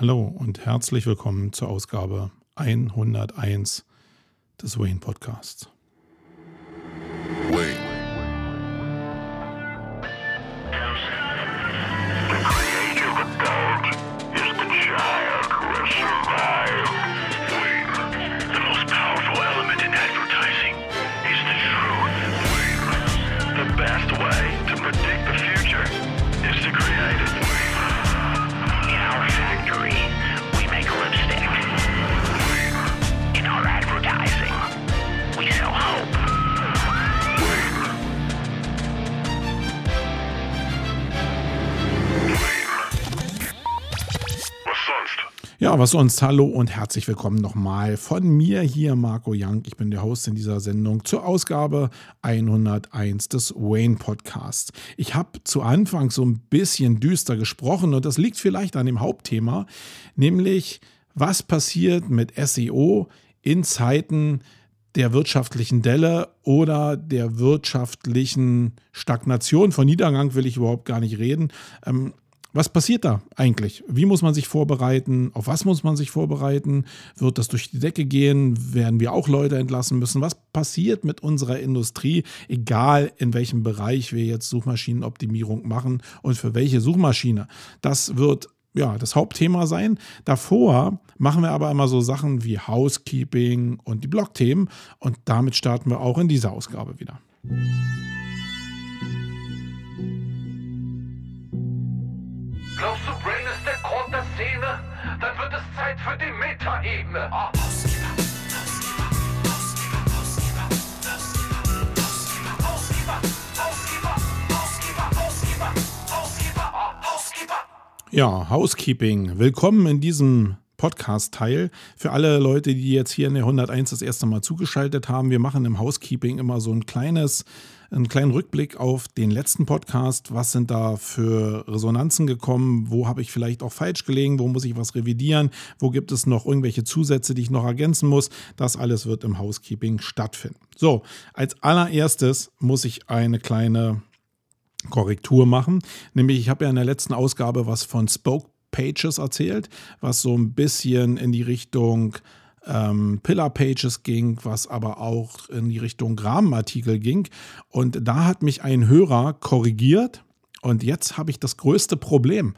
Hallo und herzlich willkommen zur Ausgabe 101 des Wayne Podcasts. Wayne. Sonst? Hallo und herzlich willkommen nochmal von mir hier, Marco Young. Ich bin der Host in dieser Sendung zur Ausgabe 101 des Wayne Podcasts. Ich habe zu Anfang so ein bisschen düster gesprochen und das liegt vielleicht an dem Hauptthema, nämlich was passiert mit SEO in Zeiten der wirtschaftlichen Delle oder der wirtschaftlichen Stagnation. Von Niedergang will ich überhaupt gar nicht reden. Ähm, was passiert da eigentlich? Wie muss man sich vorbereiten? Auf was muss man sich vorbereiten? Wird das durch die Decke gehen? Werden wir auch Leute entlassen müssen? Was passiert mit unserer Industrie, egal in welchem Bereich wir jetzt Suchmaschinenoptimierung machen und für welche Suchmaschine? Das wird ja das Hauptthema sein. Davor machen wir aber immer so Sachen wie Housekeeping und die Blogthemen und damit starten wir auch in dieser Ausgabe wieder. Dann wird es Zeit für die Metaebene. Oh. Ja, Housekeeping. Willkommen in diesem Podcast-Teil. Für alle Leute, die jetzt hier in der 101 das erste Mal zugeschaltet haben, wir machen im Housekeeping immer so ein kleines einen kleinen Rückblick auf den letzten Podcast. Was sind da für Resonanzen gekommen? Wo habe ich vielleicht auch falsch gelegen? Wo muss ich was revidieren? Wo gibt es noch irgendwelche Zusätze, die ich noch ergänzen muss? Das alles wird im Housekeeping stattfinden. So, als allererstes muss ich eine kleine Korrektur machen. Nämlich, ich habe ja in der letzten Ausgabe was von Spoke Pages erzählt, was so ein bisschen in die Richtung ähm, Pillar Pages ging, was aber auch in die Richtung Rahmenartikel ging. Und da hat mich ein Hörer korrigiert. Und jetzt habe ich das größte Problem.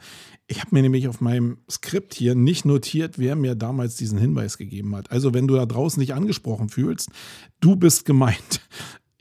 Ich habe mir nämlich auf meinem Skript hier nicht notiert, wer mir damals diesen Hinweis gegeben hat. Also wenn du da draußen nicht angesprochen fühlst, du bist gemeint.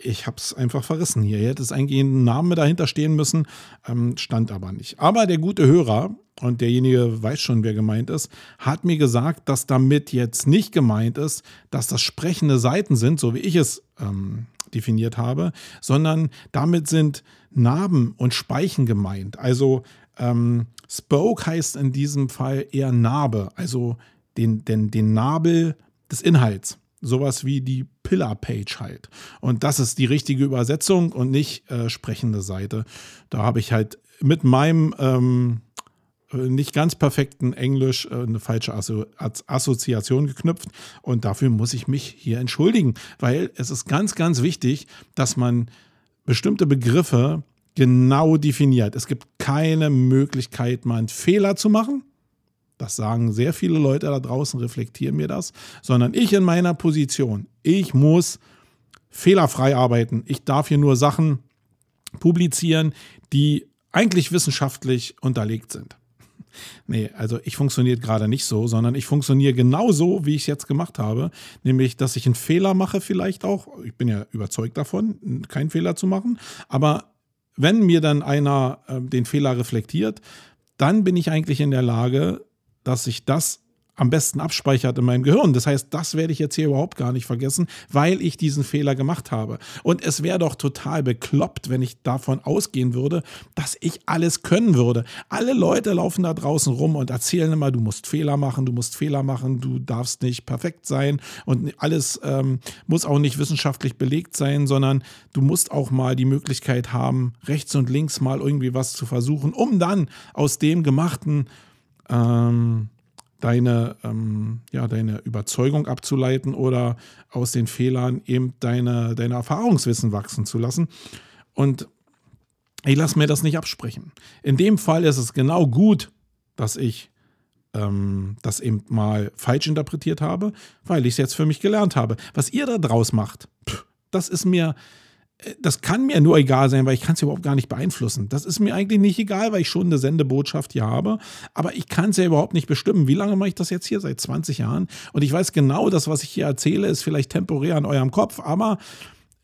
Ich habe es einfach verrissen hier. Hier hätte es eigentlich ein Name dahinter stehen müssen, ähm, stand aber nicht. Aber der gute Hörer, und derjenige weiß schon, wer gemeint ist, hat mir gesagt, dass damit jetzt nicht gemeint ist, dass das sprechende Seiten sind, so wie ich es ähm, definiert habe, sondern damit sind Narben und Speichen gemeint. Also ähm, Spoke heißt in diesem Fall eher Narbe, also den, den, den Nabel des Inhalts sowas wie die Pillar-Page halt. Und das ist die richtige Übersetzung und nicht äh, sprechende Seite. Da habe ich halt mit meinem ähm, nicht ganz perfekten Englisch äh, eine falsche Asso Assoziation geknüpft und dafür muss ich mich hier entschuldigen, weil es ist ganz, ganz wichtig, dass man bestimmte Begriffe genau definiert. Es gibt keine Möglichkeit, mal einen Fehler zu machen das sagen sehr viele Leute da draußen, reflektieren mir das, sondern ich in meiner Position, ich muss fehlerfrei arbeiten. Ich darf hier nur Sachen publizieren, die eigentlich wissenschaftlich unterlegt sind. Nee, also ich funktioniere gerade nicht so, sondern ich funktioniere genauso, wie ich es jetzt gemacht habe. Nämlich, dass ich einen Fehler mache, vielleicht auch. Ich bin ja überzeugt davon, keinen Fehler zu machen. Aber wenn mir dann einer äh, den Fehler reflektiert, dann bin ich eigentlich in der Lage, dass sich das am besten abspeichert in meinem Gehirn. Das heißt, das werde ich jetzt hier überhaupt gar nicht vergessen, weil ich diesen Fehler gemacht habe. Und es wäre doch total bekloppt, wenn ich davon ausgehen würde, dass ich alles können würde. Alle Leute laufen da draußen rum und erzählen immer, du musst Fehler machen, du musst Fehler machen, du darfst nicht perfekt sein und alles ähm, muss auch nicht wissenschaftlich belegt sein, sondern du musst auch mal die Möglichkeit haben, rechts und links mal irgendwie was zu versuchen, um dann aus dem Gemachten ähm, deine, ähm, ja, deine Überzeugung abzuleiten oder aus den Fehlern eben deine, deine Erfahrungswissen wachsen zu lassen. Und ich lasse mir das nicht absprechen. In dem Fall ist es genau gut, dass ich ähm, das eben mal falsch interpretiert habe, weil ich es jetzt für mich gelernt habe. Was ihr da draus macht, pff, das ist mir, das kann mir nur egal sein, weil ich kann es überhaupt gar nicht beeinflussen. Das ist mir eigentlich nicht egal, weil ich schon eine Sendebotschaft hier habe. Aber ich kann es ja überhaupt nicht bestimmen. Wie lange mache ich das jetzt hier? Seit 20 Jahren. Und ich weiß genau, das, was ich hier erzähle, ist vielleicht temporär an eurem Kopf, aber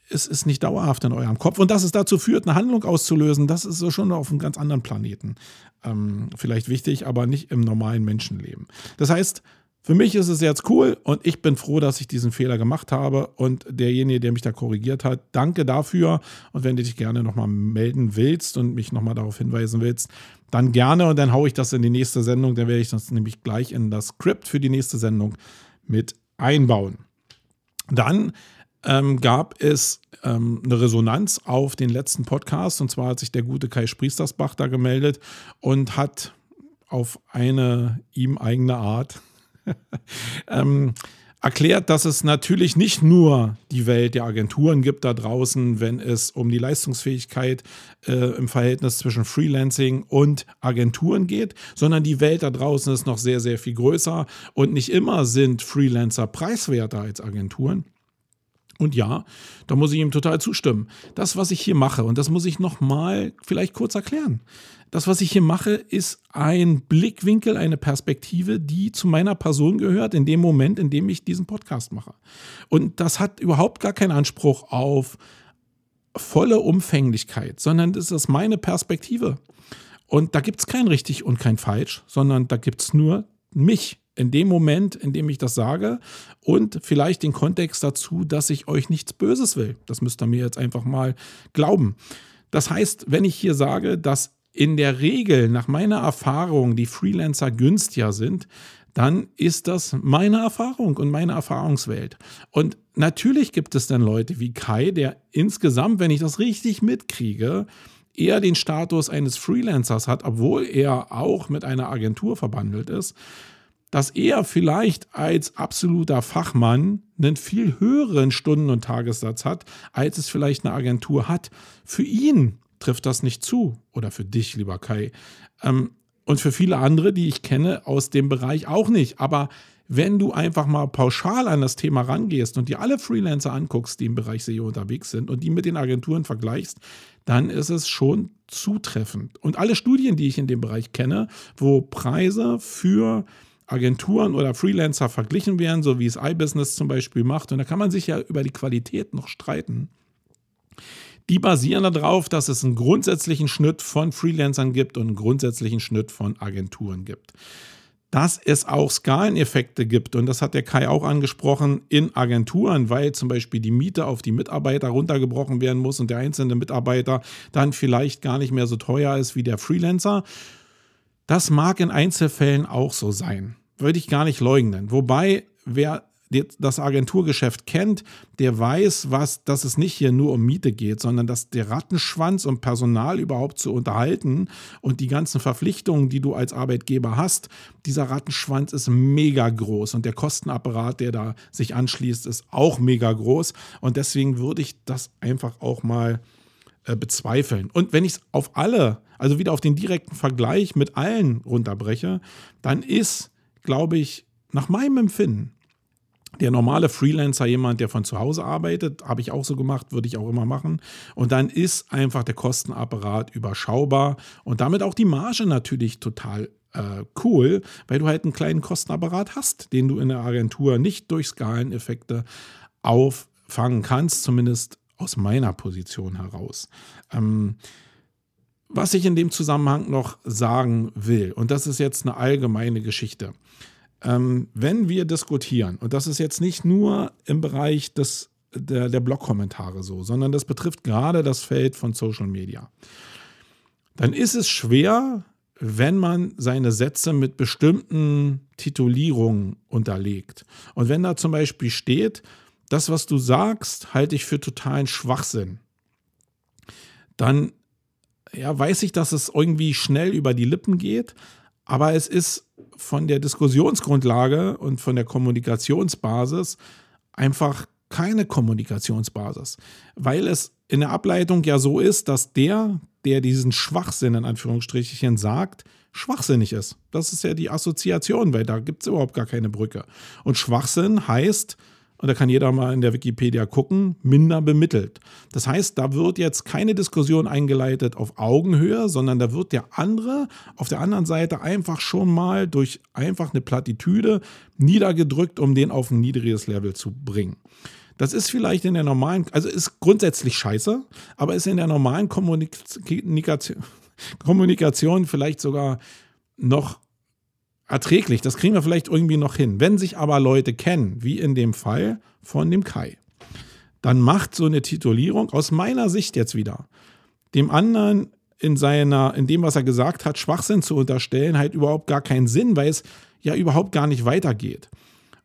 es ist nicht dauerhaft in eurem Kopf. Und dass es dazu führt, eine Handlung auszulösen, das ist so schon auf einem ganz anderen Planeten. Ähm, vielleicht wichtig, aber nicht im normalen Menschenleben. Das heißt, für mich ist es jetzt cool und ich bin froh, dass ich diesen Fehler gemacht habe. Und derjenige, der mich da korrigiert hat, danke dafür. Und wenn du dich gerne nochmal melden willst und mich nochmal darauf hinweisen willst, dann gerne und dann haue ich das in die nächste Sendung. Dann werde ich das nämlich gleich in das Skript für die nächste Sendung mit einbauen. Dann ähm, gab es ähm, eine Resonanz auf den letzten Podcast. Und zwar hat sich der gute Kai Spriestersbach da gemeldet und hat auf eine ihm eigene Art ähm, erklärt, dass es natürlich nicht nur die Welt der Agenturen gibt da draußen, wenn es um die Leistungsfähigkeit äh, im Verhältnis zwischen Freelancing und Agenturen geht, sondern die Welt da draußen ist noch sehr, sehr viel größer und nicht immer sind Freelancer preiswerter als Agenturen. Und ja, da muss ich ihm total zustimmen. Das, was ich hier mache, und das muss ich nochmal vielleicht kurz erklären. Das, was ich hier mache, ist ein Blickwinkel, eine Perspektive, die zu meiner Person gehört, in dem Moment, in dem ich diesen Podcast mache. Und das hat überhaupt gar keinen Anspruch auf volle Umfänglichkeit, sondern das ist meine Perspektive. Und da gibt es kein richtig und kein falsch, sondern da gibt es nur mich in dem Moment, in dem ich das sage und vielleicht den Kontext dazu, dass ich euch nichts Böses will. Das müsst ihr mir jetzt einfach mal glauben. Das heißt, wenn ich hier sage, dass in der Regel nach meiner Erfahrung die Freelancer günstiger sind, dann ist das meine Erfahrung und meine Erfahrungswelt. Und natürlich gibt es dann Leute wie Kai, der insgesamt, wenn ich das richtig mitkriege, eher den Status eines Freelancers hat, obwohl er auch mit einer Agentur verbandelt ist, dass er vielleicht als absoluter Fachmann einen viel höheren Stunden- und Tagessatz hat, als es vielleicht eine Agentur hat. Für ihn trifft das nicht zu. Oder für dich, lieber Kai. Ähm, und für viele andere, die ich kenne, aus dem Bereich auch nicht. Aber wenn du einfach mal pauschal an das Thema rangehst und dir alle Freelancer anguckst, die im Bereich SEO unterwegs sind und die mit den Agenturen vergleichst, dann ist es schon zutreffend. Und alle Studien, die ich in dem Bereich kenne, wo Preise für Agenturen oder Freelancer verglichen werden, so wie es iBusiness zum Beispiel macht, und da kann man sich ja über die Qualität noch streiten, die basieren darauf, dass es einen grundsätzlichen Schnitt von Freelancern gibt und einen grundsätzlichen Schnitt von Agenturen gibt. Dass es auch Skaleneffekte gibt, und das hat der Kai auch angesprochen, in Agenturen, weil zum Beispiel die Miete auf die Mitarbeiter runtergebrochen werden muss und der einzelne Mitarbeiter dann vielleicht gar nicht mehr so teuer ist wie der Freelancer. Das mag in Einzelfällen auch so sein. Würde ich gar nicht leugnen. Wobei, wer das Agenturgeschäft kennt, der weiß, was, dass es nicht hier nur um Miete geht, sondern dass der Rattenschwanz, um Personal überhaupt zu unterhalten und die ganzen Verpflichtungen, die du als Arbeitgeber hast, dieser Rattenschwanz ist mega groß und der Kostenapparat, der da sich anschließt, ist auch mega groß. Und deswegen würde ich das einfach auch mal äh, bezweifeln. Und wenn ich es auf alle, also wieder auf den direkten Vergleich mit allen runterbreche, dann ist, glaube ich, nach meinem Empfinden, der normale Freelancer jemand, der von zu Hause arbeitet, habe ich auch so gemacht, würde ich auch immer machen. Und dann ist einfach der Kostenapparat überschaubar und damit auch die Marge natürlich total äh, cool, weil du halt einen kleinen Kostenapparat hast, den du in der Agentur nicht durch Skaleneffekte auffangen kannst, zumindest aus meiner Position heraus. Ähm, was ich in dem Zusammenhang noch sagen will, und das ist jetzt eine allgemeine Geschichte ähm, wenn wir diskutieren, und das ist jetzt nicht nur im Bereich des, der, der Blog-Kommentare so, sondern das betrifft gerade das Feld von Social Media, dann ist es schwer, wenn man seine Sätze mit bestimmten Titulierungen unterlegt. Und wenn da zum Beispiel steht, das, was du sagst, halte ich für totalen Schwachsinn, dann ja, weiß ich, dass es irgendwie schnell über die Lippen geht, aber es ist von der Diskussionsgrundlage und von der Kommunikationsbasis einfach keine Kommunikationsbasis, weil es in der Ableitung ja so ist, dass der, der diesen Schwachsinn in Anführungsstrichen sagt, schwachsinnig ist. Das ist ja die Assoziation, weil da gibt es überhaupt gar keine Brücke. Und Schwachsinn heißt, und da kann jeder mal in der Wikipedia gucken, minder bemittelt. Das heißt, da wird jetzt keine Diskussion eingeleitet auf Augenhöhe, sondern da wird der andere auf der anderen Seite einfach schon mal durch einfach eine Plattitüde niedergedrückt, um den auf ein niedriges Level zu bringen. Das ist vielleicht in der normalen, also ist grundsätzlich scheiße, aber ist in der normalen Kommunikation, Kommunikation vielleicht sogar noch erträglich. Das kriegen wir vielleicht irgendwie noch hin. Wenn sich aber Leute kennen, wie in dem Fall von dem Kai, dann macht so eine Titulierung aus meiner Sicht jetzt wieder dem anderen in seiner, in dem, was er gesagt hat, Schwachsinn zu unterstellen, halt überhaupt gar keinen Sinn, weil es ja überhaupt gar nicht weitergeht.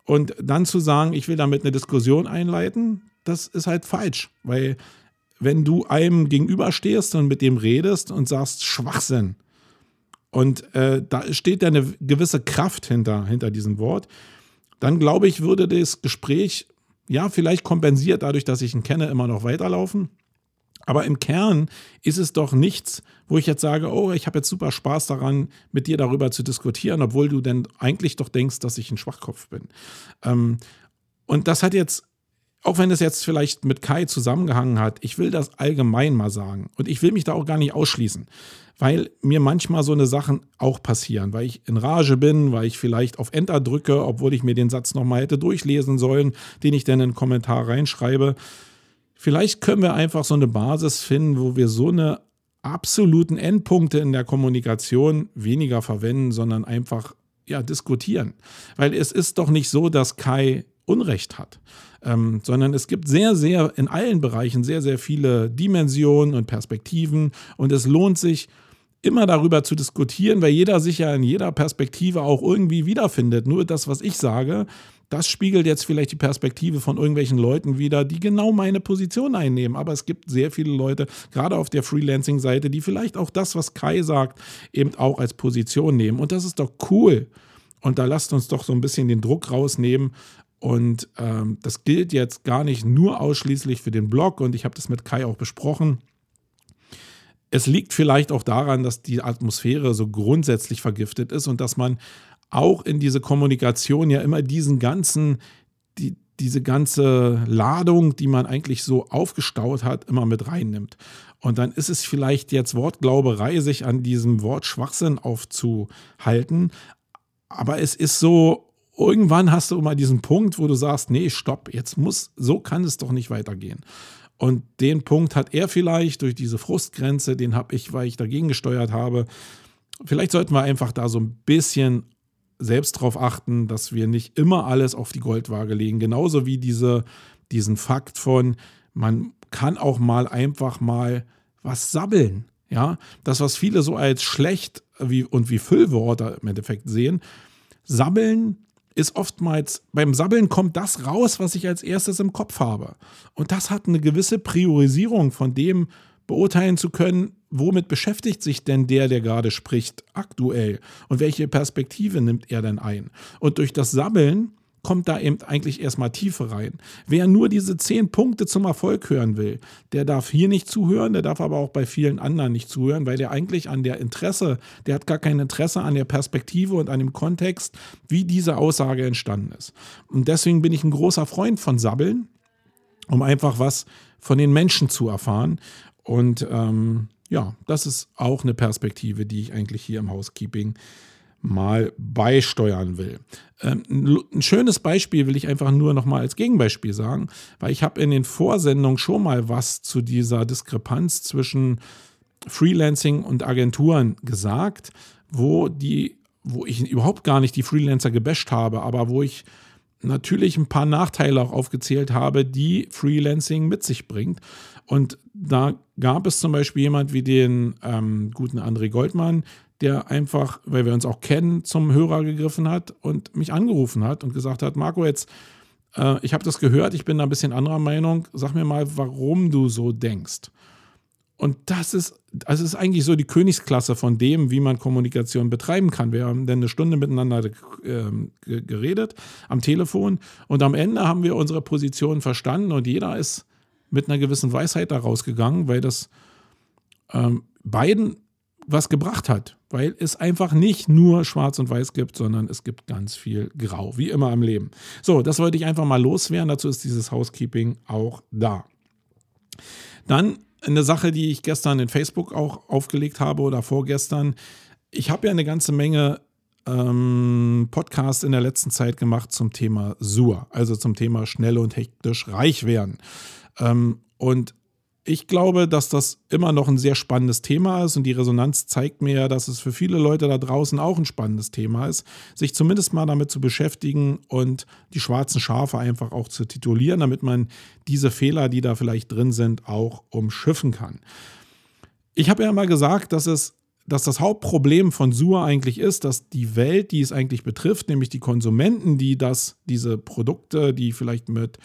Und dann zu sagen, ich will damit eine Diskussion einleiten, das ist halt falsch, weil wenn du einem gegenüberstehst und mit dem redest und sagst Schwachsinn, und äh, da steht ja eine gewisse Kraft hinter, hinter diesem Wort. Dann glaube ich, würde das Gespräch, ja, vielleicht kompensiert dadurch, dass ich ihn kenne, immer noch weiterlaufen. Aber im Kern ist es doch nichts, wo ich jetzt sage, oh, ich habe jetzt super Spaß daran, mit dir darüber zu diskutieren, obwohl du denn eigentlich doch denkst, dass ich ein Schwachkopf bin. Ähm, und das hat jetzt auch wenn es jetzt vielleicht mit Kai zusammengehangen hat, ich will das allgemein mal sagen. Und ich will mich da auch gar nicht ausschließen, weil mir manchmal so eine Sachen auch passieren, weil ich in Rage bin, weil ich vielleicht auf Enter drücke, obwohl ich mir den Satz nochmal hätte durchlesen sollen, den ich dann in einen Kommentar reinschreibe. Vielleicht können wir einfach so eine Basis finden, wo wir so eine absoluten Endpunkte in der Kommunikation weniger verwenden, sondern einfach ja, diskutieren. Weil es ist doch nicht so, dass Kai Unrecht hat ähm, sondern es gibt sehr, sehr in allen Bereichen sehr, sehr viele Dimensionen und Perspektiven und es lohnt sich, immer darüber zu diskutieren, weil jeder sich ja in jeder Perspektive auch irgendwie wiederfindet. Nur das, was ich sage, das spiegelt jetzt vielleicht die Perspektive von irgendwelchen Leuten wieder, die genau meine Position einnehmen. Aber es gibt sehr viele Leute, gerade auf der Freelancing-Seite, die vielleicht auch das, was Kai sagt, eben auch als Position nehmen. Und das ist doch cool. Und da lasst uns doch so ein bisschen den Druck rausnehmen, und ähm, das gilt jetzt gar nicht nur ausschließlich für den Blog und ich habe das mit Kai auch besprochen. Es liegt vielleicht auch daran, dass die Atmosphäre so grundsätzlich vergiftet ist und dass man auch in diese Kommunikation ja immer diesen ganzen, die, diese ganze Ladung, die man eigentlich so aufgestaut hat, immer mit reinnimmt. Und dann ist es vielleicht jetzt Wortglauberei, sich an diesem Wort Schwachsinn aufzuhalten. Aber es ist so irgendwann hast du mal diesen Punkt, wo du sagst, nee, stopp, jetzt muss, so kann es doch nicht weitergehen. Und den Punkt hat er vielleicht durch diese Frustgrenze, den habe ich, weil ich dagegen gesteuert habe. Vielleicht sollten wir einfach da so ein bisschen selbst darauf achten, dass wir nicht immer alles auf die Goldwaage legen. Genauso wie diese, diesen Fakt von, man kann auch mal einfach mal was sabbeln. Ja, das, was viele so als schlecht wie, und wie Füllwörter im Endeffekt sehen, sabbeln ist oftmals, beim Sabbeln kommt das raus, was ich als erstes im Kopf habe. Und das hat eine gewisse Priorisierung von dem beurteilen zu können, womit beschäftigt sich denn der, der gerade spricht, aktuell und welche Perspektive nimmt er denn ein. Und durch das Sabbeln kommt da eben eigentlich erstmal Tiefe rein. Wer nur diese zehn Punkte zum Erfolg hören will, der darf hier nicht zuhören, der darf aber auch bei vielen anderen nicht zuhören, weil der eigentlich an der Interesse, der hat gar kein Interesse an der Perspektive und an dem Kontext, wie diese Aussage entstanden ist. Und deswegen bin ich ein großer Freund von Sabbeln, um einfach was von den Menschen zu erfahren. Und ähm, ja, das ist auch eine Perspektive, die ich eigentlich hier im Housekeeping mal beisteuern will. Ähm, ein schönes Beispiel will ich einfach nur noch mal als Gegenbeispiel sagen, weil ich habe in den Vorsendungen schon mal was zu dieser Diskrepanz zwischen Freelancing und Agenturen gesagt, wo die, wo ich überhaupt gar nicht die Freelancer gebasht habe, aber wo ich natürlich ein paar Nachteile auch aufgezählt habe, die Freelancing mit sich bringt. Und da gab es zum Beispiel jemand wie den ähm, guten André Goldmann, der einfach, weil wir uns auch kennen, zum Hörer gegriffen hat und mich angerufen hat und gesagt hat, Marco, jetzt, äh, ich habe das gehört, ich bin da ein bisschen anderer Meinung, sag mir mal, warum du so denkst. Und das ist, das ist eigentlich so die Königsklasse von dem, wie man Kommunikation betreiben kann. Wir haben dann eine Stunde miteinander äh, geredet am Telefon und am Ende haben wir unsere Position verstanden und jeder ist mit einer gewissen Weisheit da rausgegangen, weil das ähm, beiden was gebracht hat, weil es einfach nicht nur schwarz und weiß gibt, sondern es gibt ganz viel Grau, wie immer im Leben. So, das wollte ich einfach mal loswerden. Dazu ist dieses Housekeeping auch da. Dann eine Sache, die ich gestern in Facebook auch aufgelegt habe oder vorgestern. Ich habe ja eine ganze Menge ähm, Podcasts in der letzten Zeit gemacht zum Thema SUR, also zum Thema schnell und hektisch reich werden. Ähm, und ich glaube, dass das immer noch ein sehr spannendes Thema ist und die Resonanz zeigt mir ja, dass es für viele Leute da draußen auch ein spannendes Thema ist, sich zumindest mal damit zu beschäftigen und die schwarzen Schafe einfach auch zu titulieren, damit man diese Fehler, die da vielleicht drin sind, auch umschiffen kann. Ich habe ja mal gesagt, dass es dass das Hauptproblem von SUA eigentlich ist, dass die Welt, die es eigentlich betrifft, nämlich die Konsumenten, die das, diese Produkte, die vielleicht mit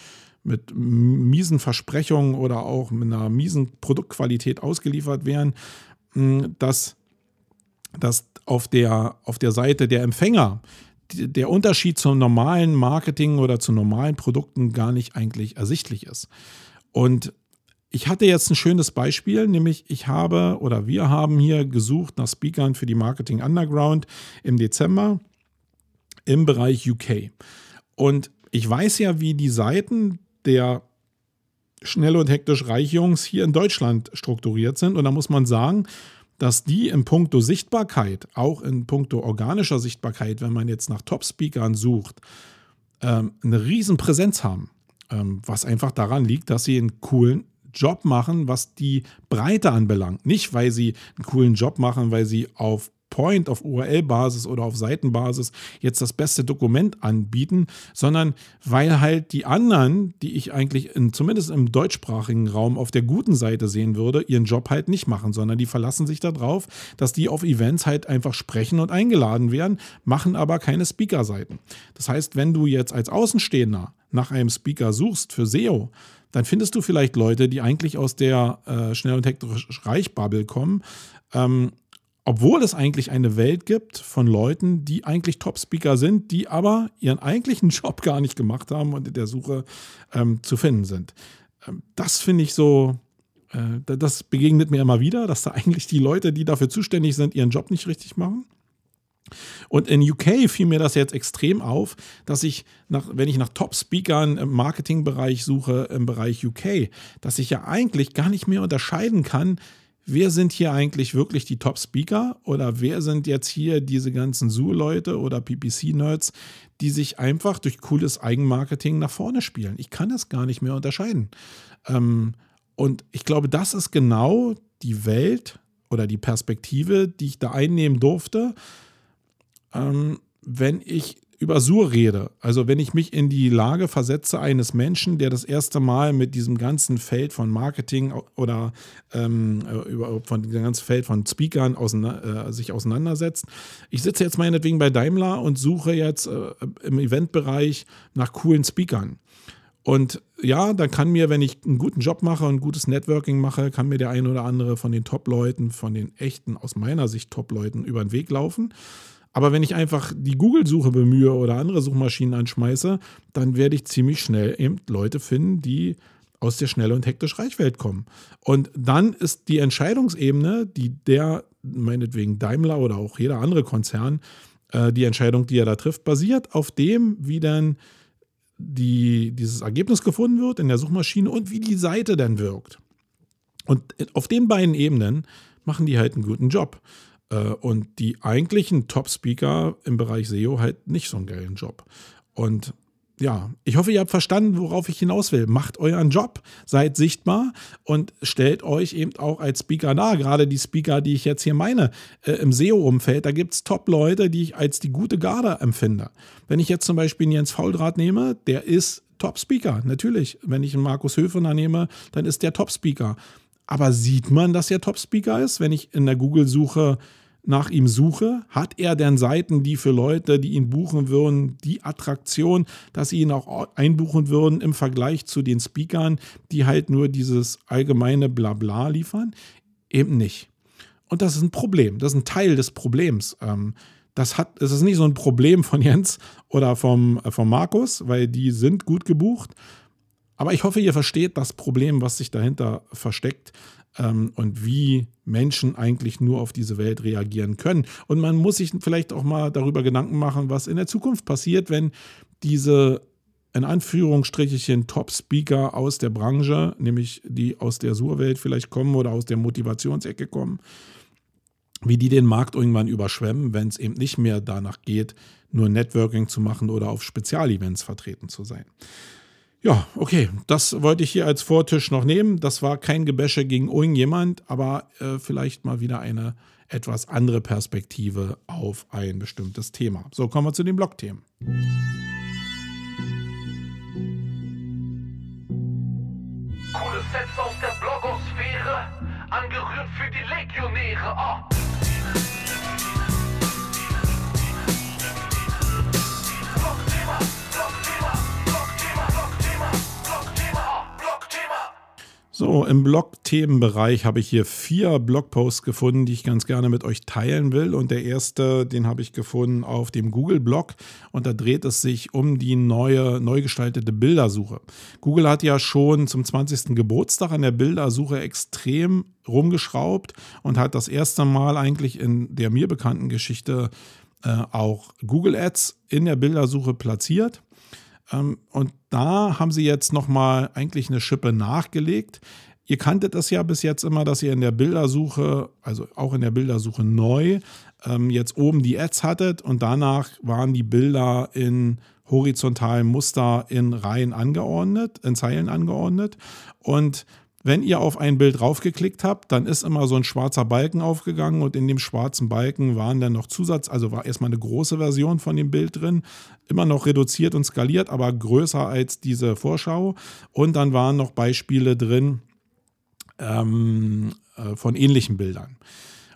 mit miesen Versprechungen oder auch mit einer miesen Produktqualität ausgeliefert werden, dass, dass auf, der, auf der Seite der Empfänger der Unterschied zum normalen Marketing oder zu normalen Produkten gar nicht eigentlich ersichtlich ist. Und ich hatte jetzt ein schönes Beispiel, nämlich ich habe oder wir haben hier gesucht nach Speakern für die Marketing Underground im Dezember im Bereich UK. Und ich weiß ja, wie die Seiten der schnell und hektisch Reichjungs hier in Deutschland strukturiert sind. Und da muss man sagen, dass die in puncto Sichtbarkeit, auch in puncto organischer Sichtbarkeit, wenn man jetzt nach Top-Speakern sucht, ähm, eine riesen Präsenz haben. Ähm, was einfach daran liegt, dass sie einen coolen Job machen, was die Breite anbelangt. Nicht, weil sie einen coolen Job machen, weil sie auf Point auf URL-Basis oder auf Seitenbasis jetzt das beste Dokument anbieten, sondern weil halt die anderen, die ich eigentlich in, zumindest im deutschsprachigen Raum auf der guten Seite sehen würde, ihren Job halt nicht machen, sondern die verlassen sich darauf, dass die auf Events halt einfach sprechen und eingeladen werden, machen aber keine Speaker-Seiten. Das heißt, wenn du jetzt als Außenstehender nach einem Speaker suchst für SEO, dann findest du vielleicht Leute, die eigentlich aus der äh, schnell und hektisch Reichbubble kommen, ähm, obwohl es eigentlich eine Welt gibt von Leuten, die eigentlich Top-Speaker sind, die aber ihren eigentlichen Job gar nicht gemacht haben und in der Suche ähm, zu finden sind. Ähm, das finde ich so, äh, das begegnet mir immer wieder, dass da eigentlich die Leute, die dafür zuständig sind, ihren Job nicht richtig machen. Und in UK fiel mir das jetzt extrem auf, dass ich, nach, wenn ich nach Top-Speakern im Marketingbereich suche, im Bereich UK, dass ich ja eigentlich gar nicht mehr unterscheiden kann, wer sind hier eigentlich wirklich die Top-Speaker oder wer sind jetzt hier diese ganzen Zoo-Leute oder PPC-Nerds, die sich einfach durch cooles Eigenmarketing nach vorne spielen. Ich kann das gar nicht mehr unterscheiden. Ähm, und ich glaube, das ist genau die Welt oder die Perspektive, die ich da einnehmen durfte, ähm, wenn ich über Sur rede, also wenn ich mich in die Lage versetze eines Menschen, der das erste Mal mit diesem ganzen Feld von Marketing oder ähm, äh, über, von dem ganzen Feld von Speakern auseinander, äh, sich auseinandersetzt. Ich sitze jetzt meinetwegen bei Daimler und suche jetzt äh, im Eventbereich nach coolen Speakern. Und ja, dann kann mir, wenn ich einen guten Job mache und gutes Networking mache, kann mir der ein oder andere von den Top-Leuten, von den echten, aus meiner Sicht Top-Leuten über den Weg laufen. Aber wenn ich einfach die Google-Suche bemühe oder andere Suchmaschinen anschmeiße, dann werde ich ziemlich schnell eben Leute finden, die aus der schnelle und hektisch Reichwelt kommen. Und dann ist die Entscheidungsebene, die der, meinetwegen Daimler oder auch jeder andere Konzern, äh, die Entscheidung, die er da trifft, basiert auf dem, wie dann die, dieses Ergebnis gefunden wird in der Suchmaschine und wie die Seite dann wirkt. Und auf den beiden Ebenen machen die halt einen guten Job. Äh, und die eigentlichen Top-Speaker im Bereich SEO halt nicht so einen geilen Job. Und ja, ich hoffe, ihr habt verstanden, worauf ich hinaus will. Macht euren Job, seid sichtbar und stellt euch eben auch als Speaker dar. Gerade die Speaker, die ich jetzt hier meine, äh, im SEO-Umfeld, da gibt es Top-Leute, die ich als die gute Garde empfinde. Wenn ich jetzt zum Beispiel Jens Fauldraht nehme, der ist Top-Speaker, natürlich. Wenn ich einen Markus Höfener nehme, dann ist der Top-Speaker. Aber sieht man, dass er Top-Speaker ist, wenn ich in der Google-Suche nach ihm suche? Hat er denn Seiten, die für Leute, die ihn buchen würden, die Attraktion, dass sie ihn auch einbuchen würden im Vergleich zu den Speakern, die halt nur dieses allgemeine Blabla liefern? Eben nicht. Und das ist ein Problem. Das ist ein Teil des Problems. Ähm, das, hat, das ist nicht so ein Problem von Jens oder vom, äh, vom Markus, weil die sind gut gebucht. Aber ich hoffe, ihr versteht das Problem, was sich dahinter versteckt. ähm, und wie Menschen eigentlich nur auf diese Welt reagieren können. Und man muss sich vielleicht auch mal darüber Gedanken machen, was in der Zukunft passiert, wenn diese in Anführungsstrichen Top-Speaker aus der Branche, nämlich die aus der Surwelt vielleicht kommen oder aus der Motivationsecke kommen, wie die den Markt irgendwann überschwemmen, wenn es eben nicht mehr danach geht, nur Networking zu machen oder auf Spezialevents vertreten zu sein. Ja, okay, das wollte ich hier als Vortisch noch nehmen. Das war kein Gebäsche gegen irgendjemand, aber äh, vielleicht mal wieder eine etwas andere Perspektive auf ein bestimmtes Thema. So, kommen wir zu den Blogthemen. Coole Sets aus der Blogosphäre, angerührt für die Legionäre. Oh. So, im Blog-Themenbereich habe ich hier vier Blogposts gefunden, die ich ganz gerne mit euch teilen will. Und der erste, den habe ich gefunden auf dem Google-Blog. Und da dreht es sich um die neue, neu gestaltete Bildersuche. Google hat ja schon zum 20. Geburtstag an der Bildersuche extrem rumgeschraubt und hat das erste Mal eigentlich in der mir bekannten Geschichte äh, auch Google Ads in der Bildersuche platziert. Ähm, und da haben sie jetzt nochmal eigentlich eine Schippe nachgelegt. Ihr kanntet es ja bis jetzt immer, dass ihr in der Bildersuche, also auch in der Bildersuche neu, ähm, jetzt oben die Ads hattet und danach waren die Bilder in horizontalen Muster in Reihen angeordnet, in Zeilen angeordnet. Und wenn ihr auf ein Bild draufgeklickt habt, dann ist immer so ein schwarzer Balken aufgegangen und in dem schwarzen Balken waren dann noch Zusatz, also war erstmal eine große Version von dem Bild drin, immer noch reduziert und skaliert, aber größer als diese Vorschau. Und dann waren noch Beispiele drin ähm, äh, von ähnlichen Bildern.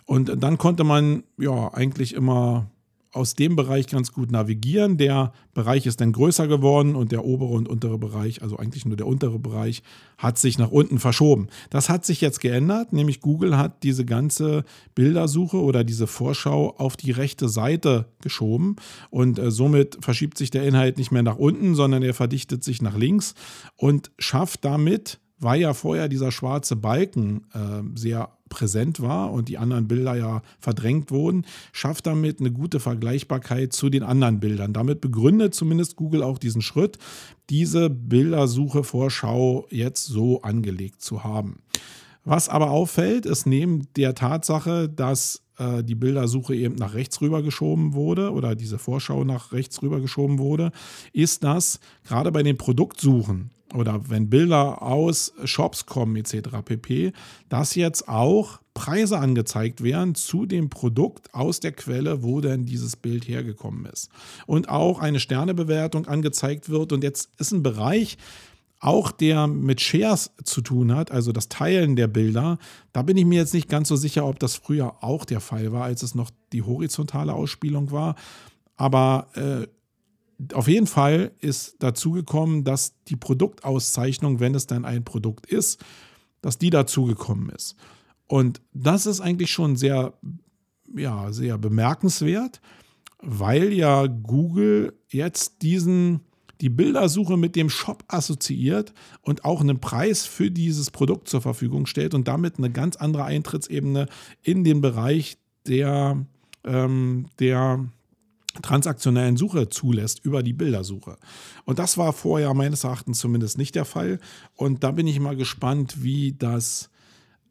Und dann konnte man ja eigentlich immer aus dem Bereich ganz gut navigieren. Der Bereich ist dann größer geworden und der obere und untere Bereich, also eigentlich nur der untere Bereich, hat sich nach unten verschoben. Das hat sich jetzt geändert, nämlich Google hat diese ganze Bildersuche oder diese Vorschau auf die rechte Seite geschoben und äh, somit verschiebt sich der Inhalt nicht mehr nach unten, sondern er verdichtet sich nach links und schafft damit weil ja vorher dieser schwarze Balken äh, sehr präsent war und die anderen Bilder ja verdrängt wurden, schafft damit eine gute Vergleichbarkeit zu den anderen Bildern. Damit begründet zumindest Google auch diesen Schritt, diese Bildersuche-Vorschau jetzt so angelegt zu haben. Was aber auffällt, ist neben der Tatsache, dass äh, die Bildersuche eben nach rechts rüber geschoben wurde oder diese Vorschau nach rechts rüber geschoben wurde, ist, dass gerade bei den Produktsuchen oder wenn Bilder aus Shops kommen etc. pp, dass jetzt auch Preise angezeigt werden zu dem Produkt aus der Quelle, wo denn dieses Bild hergekommen ist. Und auch eine Sternebewertung angezeigt wird. Und jetzt ist ein Bereich, auch der mit Shares zu tun hat, also das Teilen der Bilder, da bin ich mir jetzt nicht ganz so sicher, ob das früher auch der Fall war, als es noch die horizontale Ausspielung war. Aber äh, auf jeden Fall ist dazugekommen, dass die Produktauszeichnung, wenn es dann ein Produkt ist, dass die dazugekommen ist. Und das ist eigentlich schon sehr, ja, sehr bemerkenswert, weil ja Google jetzt diesen, die Bildersuche mit dem Shop assoziiert und auch einen Preis für dieses Produkt zur Verfügung stellt und damit eine ganz andere Eintrittsebene in den Bereich der, ähm, der transaktionellen Suche zulässt über die Bildersuche. Und das war vorher meines Erachtens zumindest nicht der Fall. Und da bin ich mal gespannt, wie das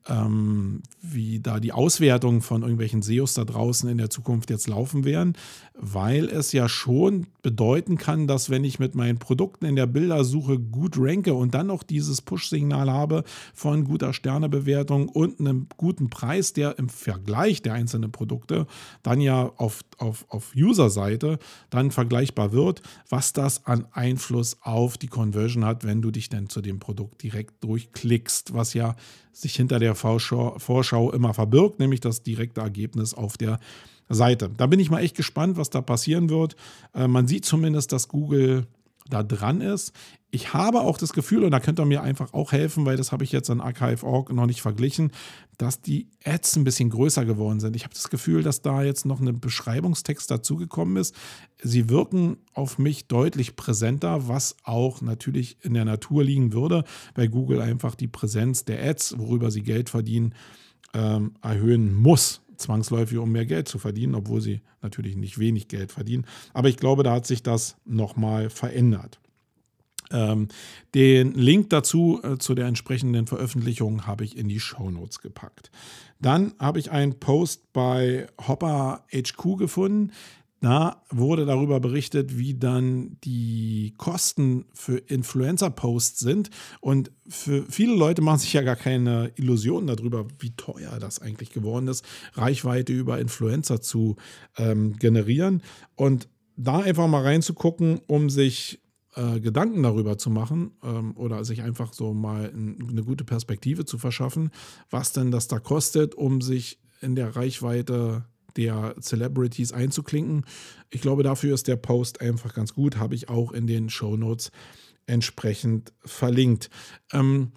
ähm, wie da die Auswertungen von irgendwelchen SEOs da draußen in der Zukunft jetzt laufen werden, weil es ja schon bedeuten kann, dass wenn ich mit meinen Produkten in der Bildersuche gut ranke und dann noch dieses Push-Signal habe von guter Sternebewertung und einem guten Preis, der im Vergleich der einzelnen Produkte dann ja auf, auf, auf User-Seite dann vergleichbar wird, was das an Einfluss auf die Conversion hat, wenn du dich dann zu dem Produkt direkt durchklickst, was ja sich hinter der Vorschau, Vorschau immer verbirgt, nämlich das direkte Ergebnis auf der Seite. Da bin ich mal echt gespannt, was da passieren wird. Äh, man sieht zumindest, dass Google da dran ist. Ich habe auch das Gefühl, und da könnt ihr mir einfach auch helfen, weil das habe ich jetzt an Archive.org noch nicht verglichen, dass die Ads ein bisschen größer geworden sind. Ich habe das Gefühl, dass da jetzt noch ein Beschreibungstext dazugekommen ist. Sie wirken auf mich deutlich präsenter, was auch natürlich in der Natur liegen würde, weil Google einfach die Präsenz der Ads, worüber sie Geld verdienen, ähm, erhöhen muss zwangsläufig, um mehr Geld zu verdienen, obwohl sie natürlich nicht wenig Geld verdienen. Aber ich glaube, da hat sich das nochmal verändert. Ähm, den Link dazu, äh, zu der entsprechenden Veröffentlichung, habe ich in die Show Notes gepackt. Dann habe ich einen Post bei Hopper HQ gefunden. Da wurde darüber berichtet, wie dann die Kosten für Influencer-Posts sind. Und für viele Leute machen sich ja gar keine Illusionen darüber, wie teuer das eigentlich geworden ist, Reichweite über Influencer zu ähm, generieren. Und da einfach mal reinzugucken, um sich äh, Gedanken darüber zu machen ähm, oder sich einfach so mal ein, eine gute Perspektive zu verschaffen, was denn das da kostet, um sich in der Reichweite der Celebrities einzuklinken. Ich glaube, dafür ist der Post einfach ganz gut, habe ich auch in den Show Notes entsprechend verlinkt. Ähm,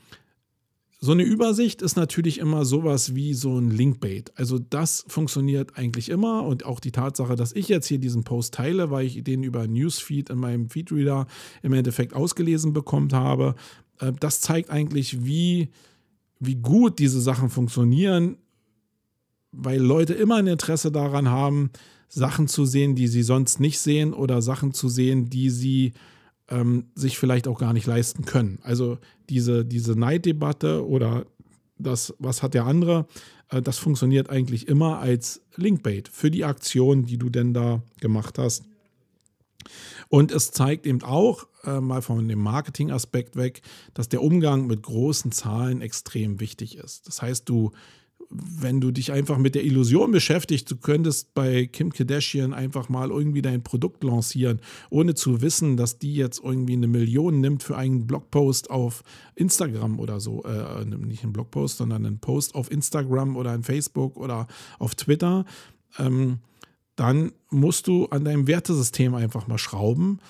so eine Übersicht ist natürlich immer sowas wie so ein Linkbait. Also das funktioniert eigentlich immer und auch die Tatsache, dass ich jetzt hier diesen Post teile, weil ich den über Newsfeed in meinem Feedreader im Endeffekt ausgelesen bekommen habe, äh, das zeigt eigentlich, wie, wie gut diese Sachen funktionieren, weil Leute immer ein Interesse daran haben, Sachen zu sehen, die sie sonst nicht sehen oder Sachen zu sehen, die sie ähm, sich vielleicht auch gar nicht leisten können. Also diese, diese Neiddebatte oder das, was hat der andere, äh, das funktioniert eigentlich immer als Linkbait für die Aktion, die du denn da gemacht hast. Und es zeigt eben auch, äh, mal von dem Marketing-Aspekt weg, dass der Umgang mit großen Zahlen extrem wichtig ist. Das heißt, du wenn du dich einfach mit der Illusion beschäftigst, du könntest bei Kim Kardashian einfach mal irgendwie dein Produkt lancieren, ohne zu wissen, dass die jetzt irgendwie eine Million nimmt für einen Blogpost auf Instagram oder so. Äh, nicht einen Blogpost, sondern einen Post auf Instagram oder in Facebook oder auf Twitter. Ähm, dann musst du an deinem Wertesystem einfach mal schrauben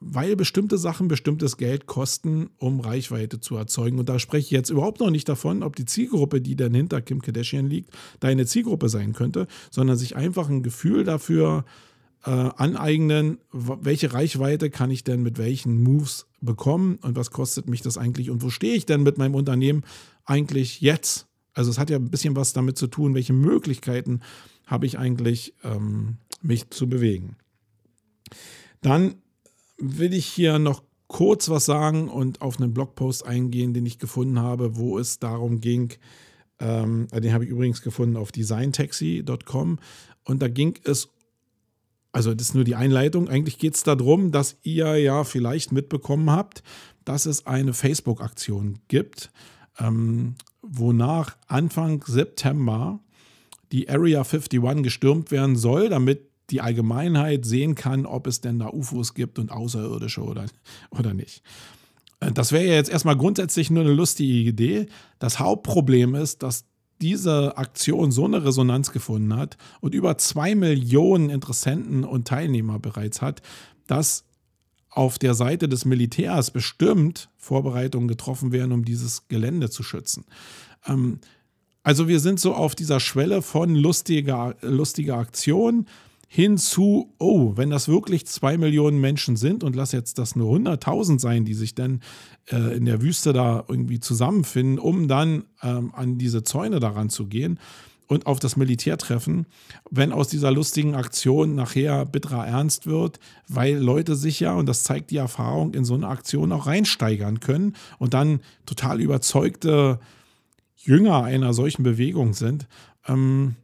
weil bestimmte Sachen bestimmtes Geld kosten, um Reichweite zu erzeugen. Und da spreche ich jetzt überhaupt noch nicht davon, ob die Zielgruppe, die dann hinter Kim Kardashian liegt, deine Zielgruppe sein könnte, sondern sich einfach ein Gefühl dafür äh, aneignen, welche Reichweite kann ich denn mit welchen Moves bekommen und was kostet mich das eigentlich und wo stehe ich denn mit meinem Unternehmen eigentlich jetzt? Also es hat ja ein bisschen was damit zu tun, welche Möglichkeiten habe ich eigentlich, ähm, mich zu bewegen. Dann will ich hier noch kurz was sagen und auf einen Blogpost eingehen, den ich gefunden habe, wo es darum ging, ähm, den habe ich übrigens gefunden auf designtaxi.com und da ging es, also das ist nur die Einleitung, eigentlich geht es darum, dass ihr ja vielleicht mitbekommen habt, dass es eine Facebook-Aktion gibt, ähm, wonach Anfang September die Area 51 gestürmt werden soll, damit die Allgemeinheit sehen kann, ob es denn da UFOs gibt und Außerirdische oder, oder nicht. Äh, das wäre ja jetzt erstmal grundsätzlich nur eine lustige Idee. Das Hauptproblem ist, dass diese Aktion so eine Resonanz gefunden hat und über zwei Millionen Interessenten und Teilnehmer bereits hat, dass auf der Seite des Militärs bestimmt Vorbereitungen getroffen werden, um dieses Gelände zu schützen. Ähm, also wir sind so auf dieser Schwelle von lustiger, lustiger Aktion hin zu, oh, wenn das wirklich zwei Millionen Menschen sind und lass jetzt das nur 100.000 sein, die sich dann äh, in der Wüste da irgendwie zusammenfinden, um dann ähm, an diese Zäune daran zu gehen und auf das Militär treffen, wenn aus dieser lustigen Aktion nachher bitterer Ernst wird, weil Leute sich ja, und das zeigt die Erfahrung, in so eine Aktion auch reinsteigern können und dann total überzeugte Jünger einer solchen Bewegung sind. Ähm,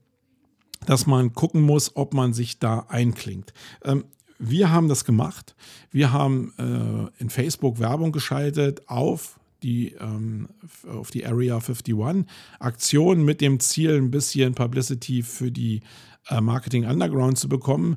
dass man gucken muss, ob man sich da einklingt. Ähm, wir haben das gemacht. Wir haben äh, in Facebook Werbung geschaltet auf die, ähm, auf die Area 51 Aktion mit dem Ziel, ein bisschen Publicity für die äh, Marketing Underground zu bekommen.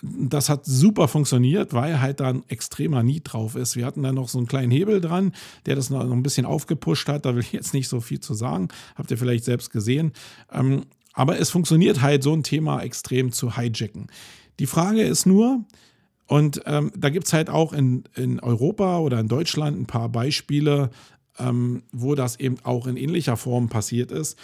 Das hat super funktioniert, weil halt da ein extremer Need drauf ist. Wir hatten da noch so einen kleinen Hebel dran, der das noch ein bisschen aufgepusht hat. Da will ich jetzt nicht so viel zu sagen. Habt ihr vielleicht selbst gesehen. Ähm, aber es funktioniert halt, so ein Thema extrem zu hijacken. Die Frage ist nur, Und ähm, da gibt es halt auch in, in Europa oder in Deutschland ein paar Beispiele, ähm, wo das eben auch in ähnlicher Form passiert ist.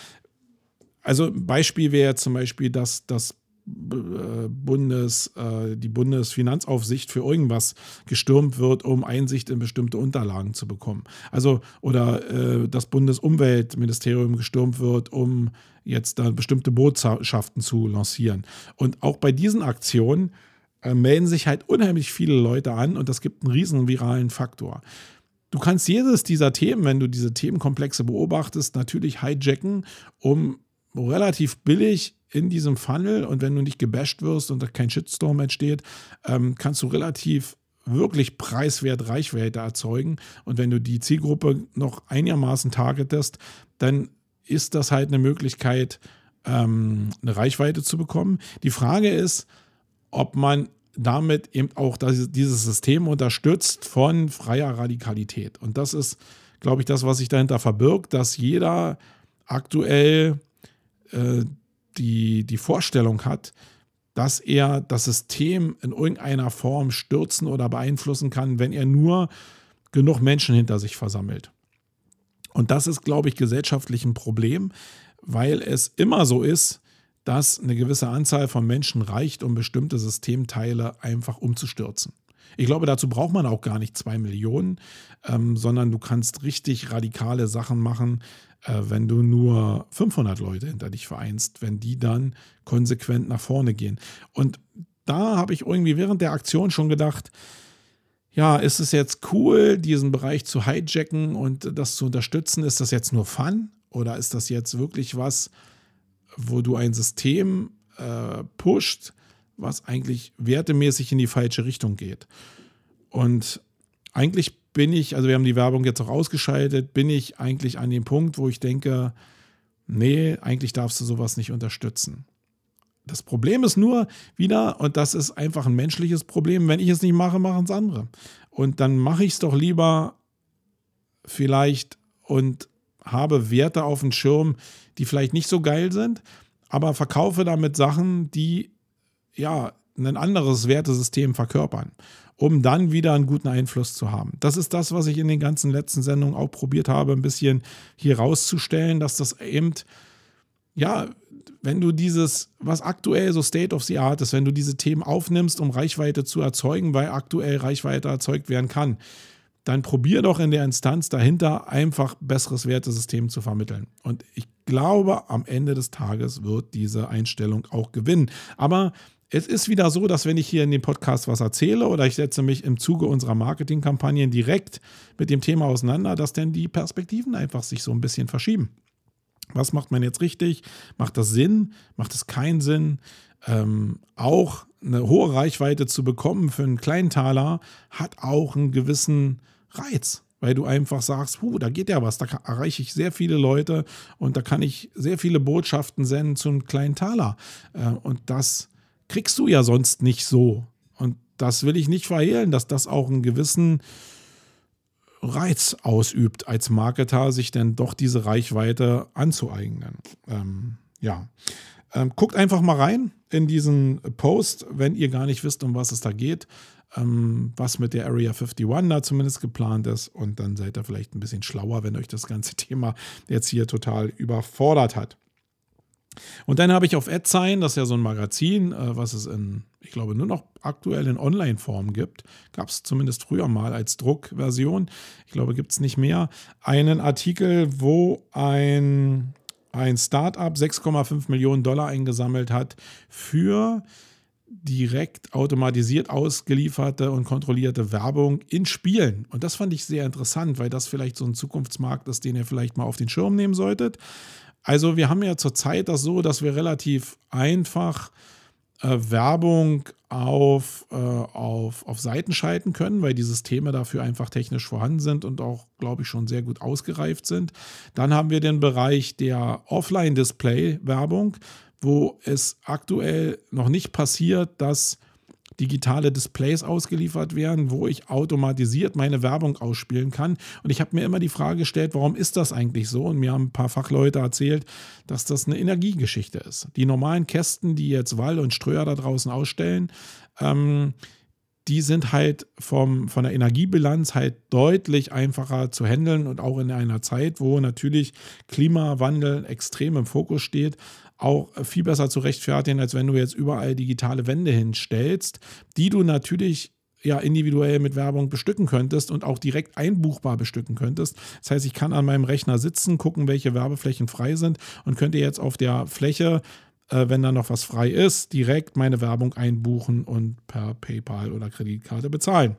Also ein Beispiel wäre zum Beispiel, dass das Bundes, äh, die Bundesfinanzaufsicht für irgendwas gestürmt wird, um Einsicht in bestimmte Unterlagen zu bekommen. Also, oder äh, das Bundesumweltministerium gestürmt wird, um jetzt da bestimmte Botschaften zu lancieren. Und auch bei diesen Aktionen melden sich halt unheimlich viele Leute an und das gibt einen riesen viralen Faktor. Du kannst jedes dieser Themen, wenn du diese Themenkomplexe beobachtest, natürlich hijacken, um relativ billig in diesem Funnel und wenn du nicht gebasht wirst und kein Shitstorm entsteht, ähm, kannst du relativ wirklich preiswert Reichweite erzeugen. Und wenn du die Zielgruppe noch einigermaßen targetest, dann ist das halt eine Möglichkeit, ähm, eine Reichweite zu bekommen. Die Frage ist, ob man damit eben auch das, dieses System unterstützt von freier Radikalität. Und das ist, glaube ich, das, was sich dahinter verbirgt, dass jeder aktuell äh, die, die Vorstellung hat, dass er das System in irgendeiner Form stürzen oder beeinflussen kann, wenn er nur genug Menschen hinter sich versammelt. Und das ist, glaube ich, gesellschaftlich ein Problem, weil es immer so ist, dass eine gewisse Anzahl von Menschen reicht, um bestimmte Systemteile einfach umzustürzen. Ich glaube, dazu braucht man auch gar nicht zwei Millionen, ähm, sondern du kannst richtig radikale Sachen machen, äh, wenn du nur 500 Leute hinter dich vereinst, wenn die dann konsequent nach vorne gehen. Und da habe ich irgendwie während der Aktion schon gedacht, ja, ist es jetzt cool, diesen Bereich zu hijacken und das zu unterstützen? Ist das jetzt nur Fun oder ist das jetzt wirklich was, wo du ein System äh, pusht, was eigentlich wertemäßig in die falsche Richtung geht? Und eigentlich bin ich, also wir haben die Werbung jetzt auch ausgeschaltet, bin ich eigentlich an dem Punkt, wo ich denke, nee, eigentlich darfst du sowas nicht unterstützen. Das Problem ist nur wieder, und das ist einfach ein menschliches Problem, wenn ich es nicht mache, machen es andere. Und dann mache ich es doch lieber vielleicht und habe Werte auf dem Schirm, die vielleicht nicht so geil sind, aber verkaufe damit Sachen, die ja ein anderes Wertesystem verkörpern um dann wieder einen guten Einfluss zu haben. Das ist das, was ich in den ganzen letzten Sendungen auch probiert habe, ein bisschen hier rauszustellen, dass das eben, ja, wenn du dieses, was aktuell so State of the Art ist, wenn du diese Themen aufnimmst, um Reichweite zu erzeugen, weil aktuell Reichweite erzeugt werden kann, dann probier doch in der Instanz dahinter einfach besseres Wertesystem zu vermitteln. Und ich glaube, am Ende des Tages wird diese Einstellung auch gewinnen. Aber es ist wieder so, dass wenn ich hier in dem Podcast was erzähle oder ich setze mich im Zuge unserer Marketingkampagnen direkt mit dem Thema auseinander, dass dann die Perspektiven einfach sich so ein bisschen verschieben. Was macht man jetzt richtig? Macht das Sinn? Macht es keinen Sinn? Ähm, auch eine hohe Reichweite zu bekommen für einen kleinen Taler hat auch einen gewissen Reiz weil du einfach sagst, puh, da geht ja was, da erreiche ich sehr viele Leute und da kann ich sehr viele Botschaften senden zu einem kleinen Taler. Äh, und das kriegst du ja sonst nicht so. Und das will ich nicht verhehlen, dass das auch einen gewissen Reiz ausübt, als Marketer sich denn doch diese Reichweite anzueignen. Ähm, ja. Ähm, guckt einfach mal rein in diesen Post, wenn ihr gar nicht wisst, um was es da geht, ähm, was mit der Area 51 da zumindest geplant ist. Und dann seid ihr vielleicht ein bisschen schlauer, wenn euch das ganze Thema jetzt hier total überfordert hat. Und dann habe ich auf AdSign, das ist ja so ein Magazin, äh, was es in, ich glaube, nur noch aktuell in Online-Form gibt. Gab es zumindest früher mal als Druckversion. Ich glaube, gibt es nicht mehr. Einen Artikel, wo ein, ein Startup 6,5 Millionen Dollar eingesammelt hat für direkt automatisiert ausgelieferte und kontrollierte Werbung in Spielen. Und das fand ich sehr interessant, weil das vielleicht so ein Zukunftsmarkt ist, den ihr vielleicht mal auf den Schirm nehmen solltet. Also wir haben ja zurzeit das so, dass wir relativ einfach äh, Werbung auf, äh, auf, auf Seiten schalten können, weil die Systeme dafür einfach technisch vorhanden sind und auch, glaube ich, schon sehr gut ausgereift sind. Dann haben wir den Bereich der Offline-Display-Werbung, wo es aktuell noch nicht passiert, dass digitale Displays ausgeliefert werden, wo ich automatisiert meine Werbung ausspielen kann. Und ich habe mir immer die Frage gestellt, warum ist das eigentlich so? Und mir haben ein paar Fachleute erzählt, dass das eine Energiegeschichte ist. Die normalen Kästen, die jetzt Wall und Ströer da draußen ausstellen, ähm, die sind halt vom, von der Energiebilanz halt deutlich einfacher zu handeln und auch in einer Zeit, wo natürlich Klimawandel extrem im Fokus steht, auch viel besser zu rechtfertigen, als wenn du jetzt überall digitale Wände hinstellst, die du natürlich ja individuell mit Werbung bestücken könntest und auch direkt einbuchbar bestücken könntest. Das heißt, ich kann an meinem Rechner sitzen, gucken, welche Werbeflächen frei sind und könnte jetzt auf der Fläche äh, wenn da noch was frei ist, direkt meine Werbung einbuchen und per PayPal oder Kreditkarte bezahlen.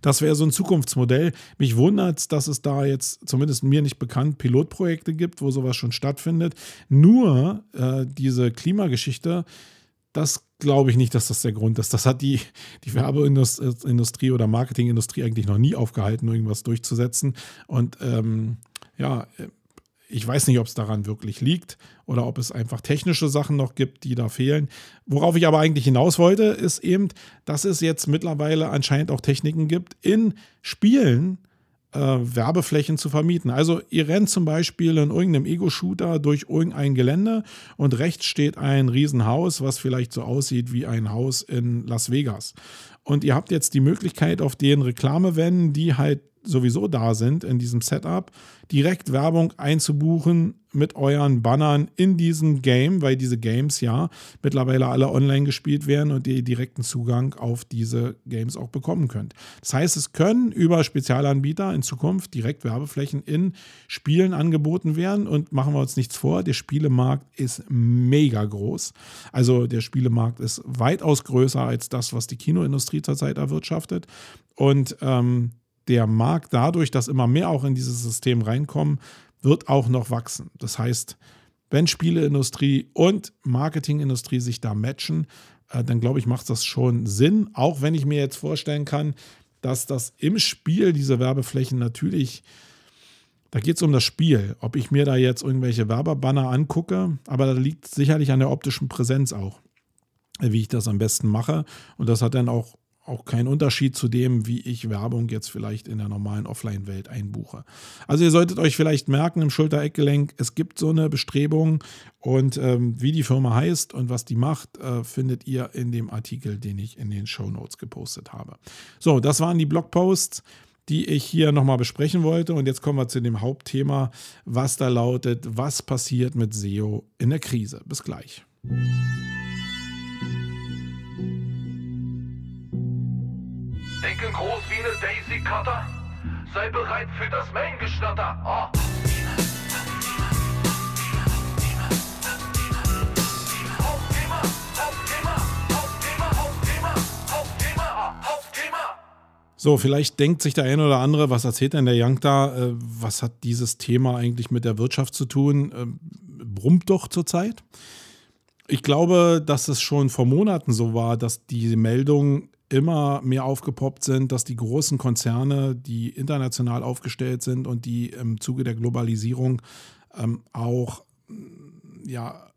Das wäre so ein Zukunftsmodell. Mich wundert es, dass es da jetzt zumindest mir nicht bekannt Pilotprojekte gibt, wo sowas schon stattfindet. Nur äh, diese Klimageschichte, das glaube ich nicht, dass das der Grund ist. Das hat die, die Werbeindustrie oder Marketingindustrie eigentlich noch nie aufgehalten, irgendwas durchzusetzen. Und ähm, ja, ich weiß nicht, ob es daran wirklich liegt oder ob es einfach technische Sachen noch gibt, die da fehlen. Worauf ich aber eigentlich hinaus wollte, ist eben, dass es jetzt mittlerweile anscheinend auch Techniken gibt, in Spielen äh, Werbeflächen zu vermieten. Also ihr rennt zum Beispiel in irgendeinem Ego-Shooter durch irgendein Gelände und rechts steht ein Riesenhaus, was vielleicht so aussieht wie ein Haus in Las Vegas. Und ihr habt jetzt die Möglichkeit, auf den Reklamewänden, die halt sowieso da sind in diesem Setup, direkt Werbung einzubuchen mit euren Bannern in diesem Game, weil diese Games ja mittlerweile alle online gespielt werden und ihr direkten Zugang auf diese Games auch bekommen könnt. Das heißt, es können über Spezialanbieter in Zukunft direkt Werbeflächen in Spielen angeboten werden und machen wir uns nichts vor, der Spielemarkt ist mega groß. Also der Spielemarkt ist weitaus größer als das, was die Kinoindustrie zurzeit erwirtschaftet und ähm, der Markt dadurch, dass immer mehr auch in dieses System reinkommen, wird auch noch wachsen. Das heißt, wenn Spieleindustrie und Marketingindustrie sich da matchen, äh, dann glaube ich, macht das schon Sinn. Auch wenn ich mir jetzt vorstellen kann, dass das im Spiel diese Werbeflächen natürlich, da geht es um das Spiel. Ob ich mir da jetzt irgendwelche Werbebanner angucke, aber da liegt sicherlich an der optischen Präsenz auch, wie ich das am besten mache. Und das hat dann auch auch kein Unterschied zu dem, wie ich Werbung jetzt vielleicht in der normalen Offline-Welt einbuche. Also ihr solltet euch vielleicht merken im Schulter-Eckgelenk, es gibt so eine Bestrebung und ähm, wie die Firma heißt und was die macht, äh, findet ihr in dem Artikel, den ich in den Show Notes gepostet habe. So, das waren die Blogposts die ich hier nochmal besprechen wollte. Und jetzt kommen wir zu dem Hauptthema, was da lautet, was passiert mit SEO in der Krise. Bis gleich. Eine Daisy Cutter. Sei bereit für das Main-Geschnatter. Oh. So, vielleicht denkt sich der eine oder andere, was erzählt denn der Young da? Äh, was hat dieses Thema eigentlich mit der Wirtschaft zu tun? Äh, brummt doch zurzeit. Ich glaube, dass es schon vor Monaten so war, dass die Meldung immer mehr aufgepoppt sind, dass die großen Konzerne, die international aufgestellt sind und die im Zuge der Globalisierung ähm, auch ja,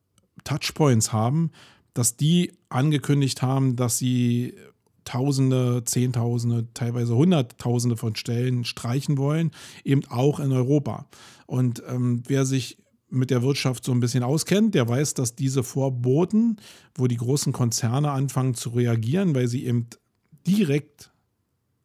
Touchpoints haben, dass die angekündigt haben, dass sie Tausende, Zehntausende, teilweise Hunderttausende von Stellen streichen wollen, eben auch in Europa. Und ähm, wer sich mit der Wirtschaft so ein bisschen auskennt, der weiß, dass diese Vorboten, wo die großen Konzerne anfangen zu reagieren, weil sie eben direkt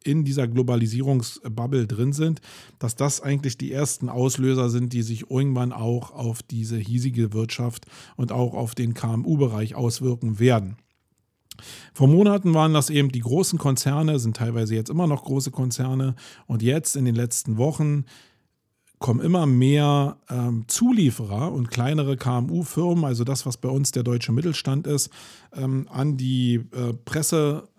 in dieser Globalisierungsbubble drin sind, dass das eigentlich die ersten Auslöser sind, die sich irgendwann auch auf diese hiesige Wirtschaft und auch auf den KMU-Bereich auswirken werden. Vor Monaten waren das eben die großen Konzerne, sind teilweise jetzt immer noch große Konzerne und jetzt in den letzten Wochen kommen immer mehr ähm, Zulieferer und kleinere KMU-Firmen, also das, was bei uns der deutsche Mittelstand ist, ähm, an die äh, Presse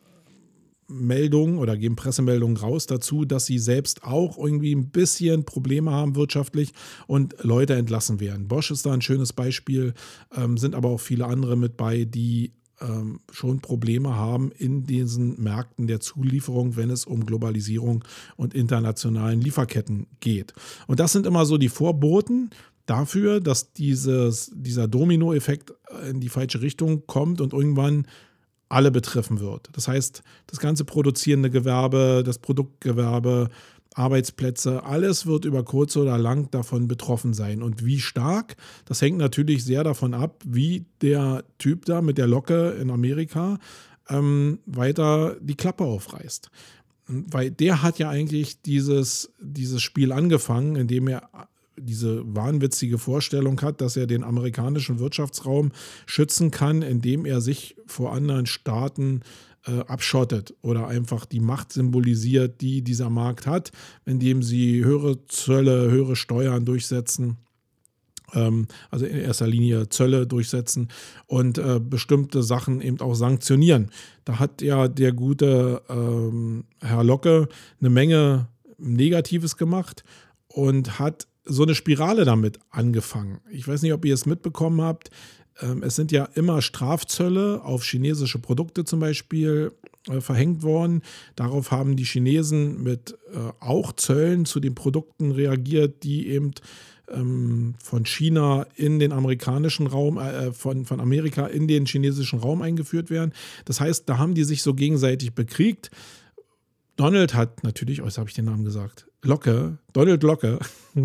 Meldungen oder geben Pressemeldungen raus dazu, dass sie selbst auch irgendwie ein bisschen Probleme haben wirtschaftlich und Leute entlassen werden. Bosch ist da ein schönes Beispiel, ähm, sind aber auch viele andere mit bei, die ähm, schon Probleme haben in diesen Märkten der Zulieferung, wenn es um Globalisierung und internationalen Lieferketten geht. Und das sind immer so die Vorboten dafür, dass dieses, dieser Dominoeffekt in die falsche Richtung kommt und irgendwann alle betreffen wird. Das heißt, das ganze produzierende Gewerbe, das Produktgewerbe, Arbeitsplätze, alles wird über kurz oder lang davon betroffen sein. Und wie stark, das hängt natürlich sehr davon ab, wie der Typ da mit der Locke in Amerika ähm, weiter die Klappe aufreißt. Weil der hat ja eigentlich dieses, dieses Spiel angefangen, indem er diese wahnwitzige Vorstellung hat, dass er den amerikanischen Wirtschaftsraum schützen kann, indem er sich vor anderen Staaten äh, abschottet oder einfach die Macht symbolisiert, die dieser Markt hat, indem sie höhere Zölle, höhere Steuern durchsetzen ähm, also in erster Linie Zölle durchsetzen und äh, bestimmte Sachen eben auch sanktionieren. Da hat ja der gute ähm, Herr Locke eine Menge Negatives gemacht und hat so eine Spirale damit angefangen. Ich weiß nicht, ob ihr es mitbekommen habt. Ähm, es sind ja immer Strafzölle auf chinesische Produkte zum Beispiel äh, verhängt worden. Darauf haben die Chinesen mit äh, auch Zöllen zu den Produkten reagiert, die eben ähm, von China in den amerikanischen Raum, äh, von, von Amerika in den chinesischen Raum eingeführt werden. Das heißt, da haben die sich so gegenseitig bekriegt. Donald hat natürlich, oh, jetzt habe ich den Namen gesagt, Locke, Donald Locke,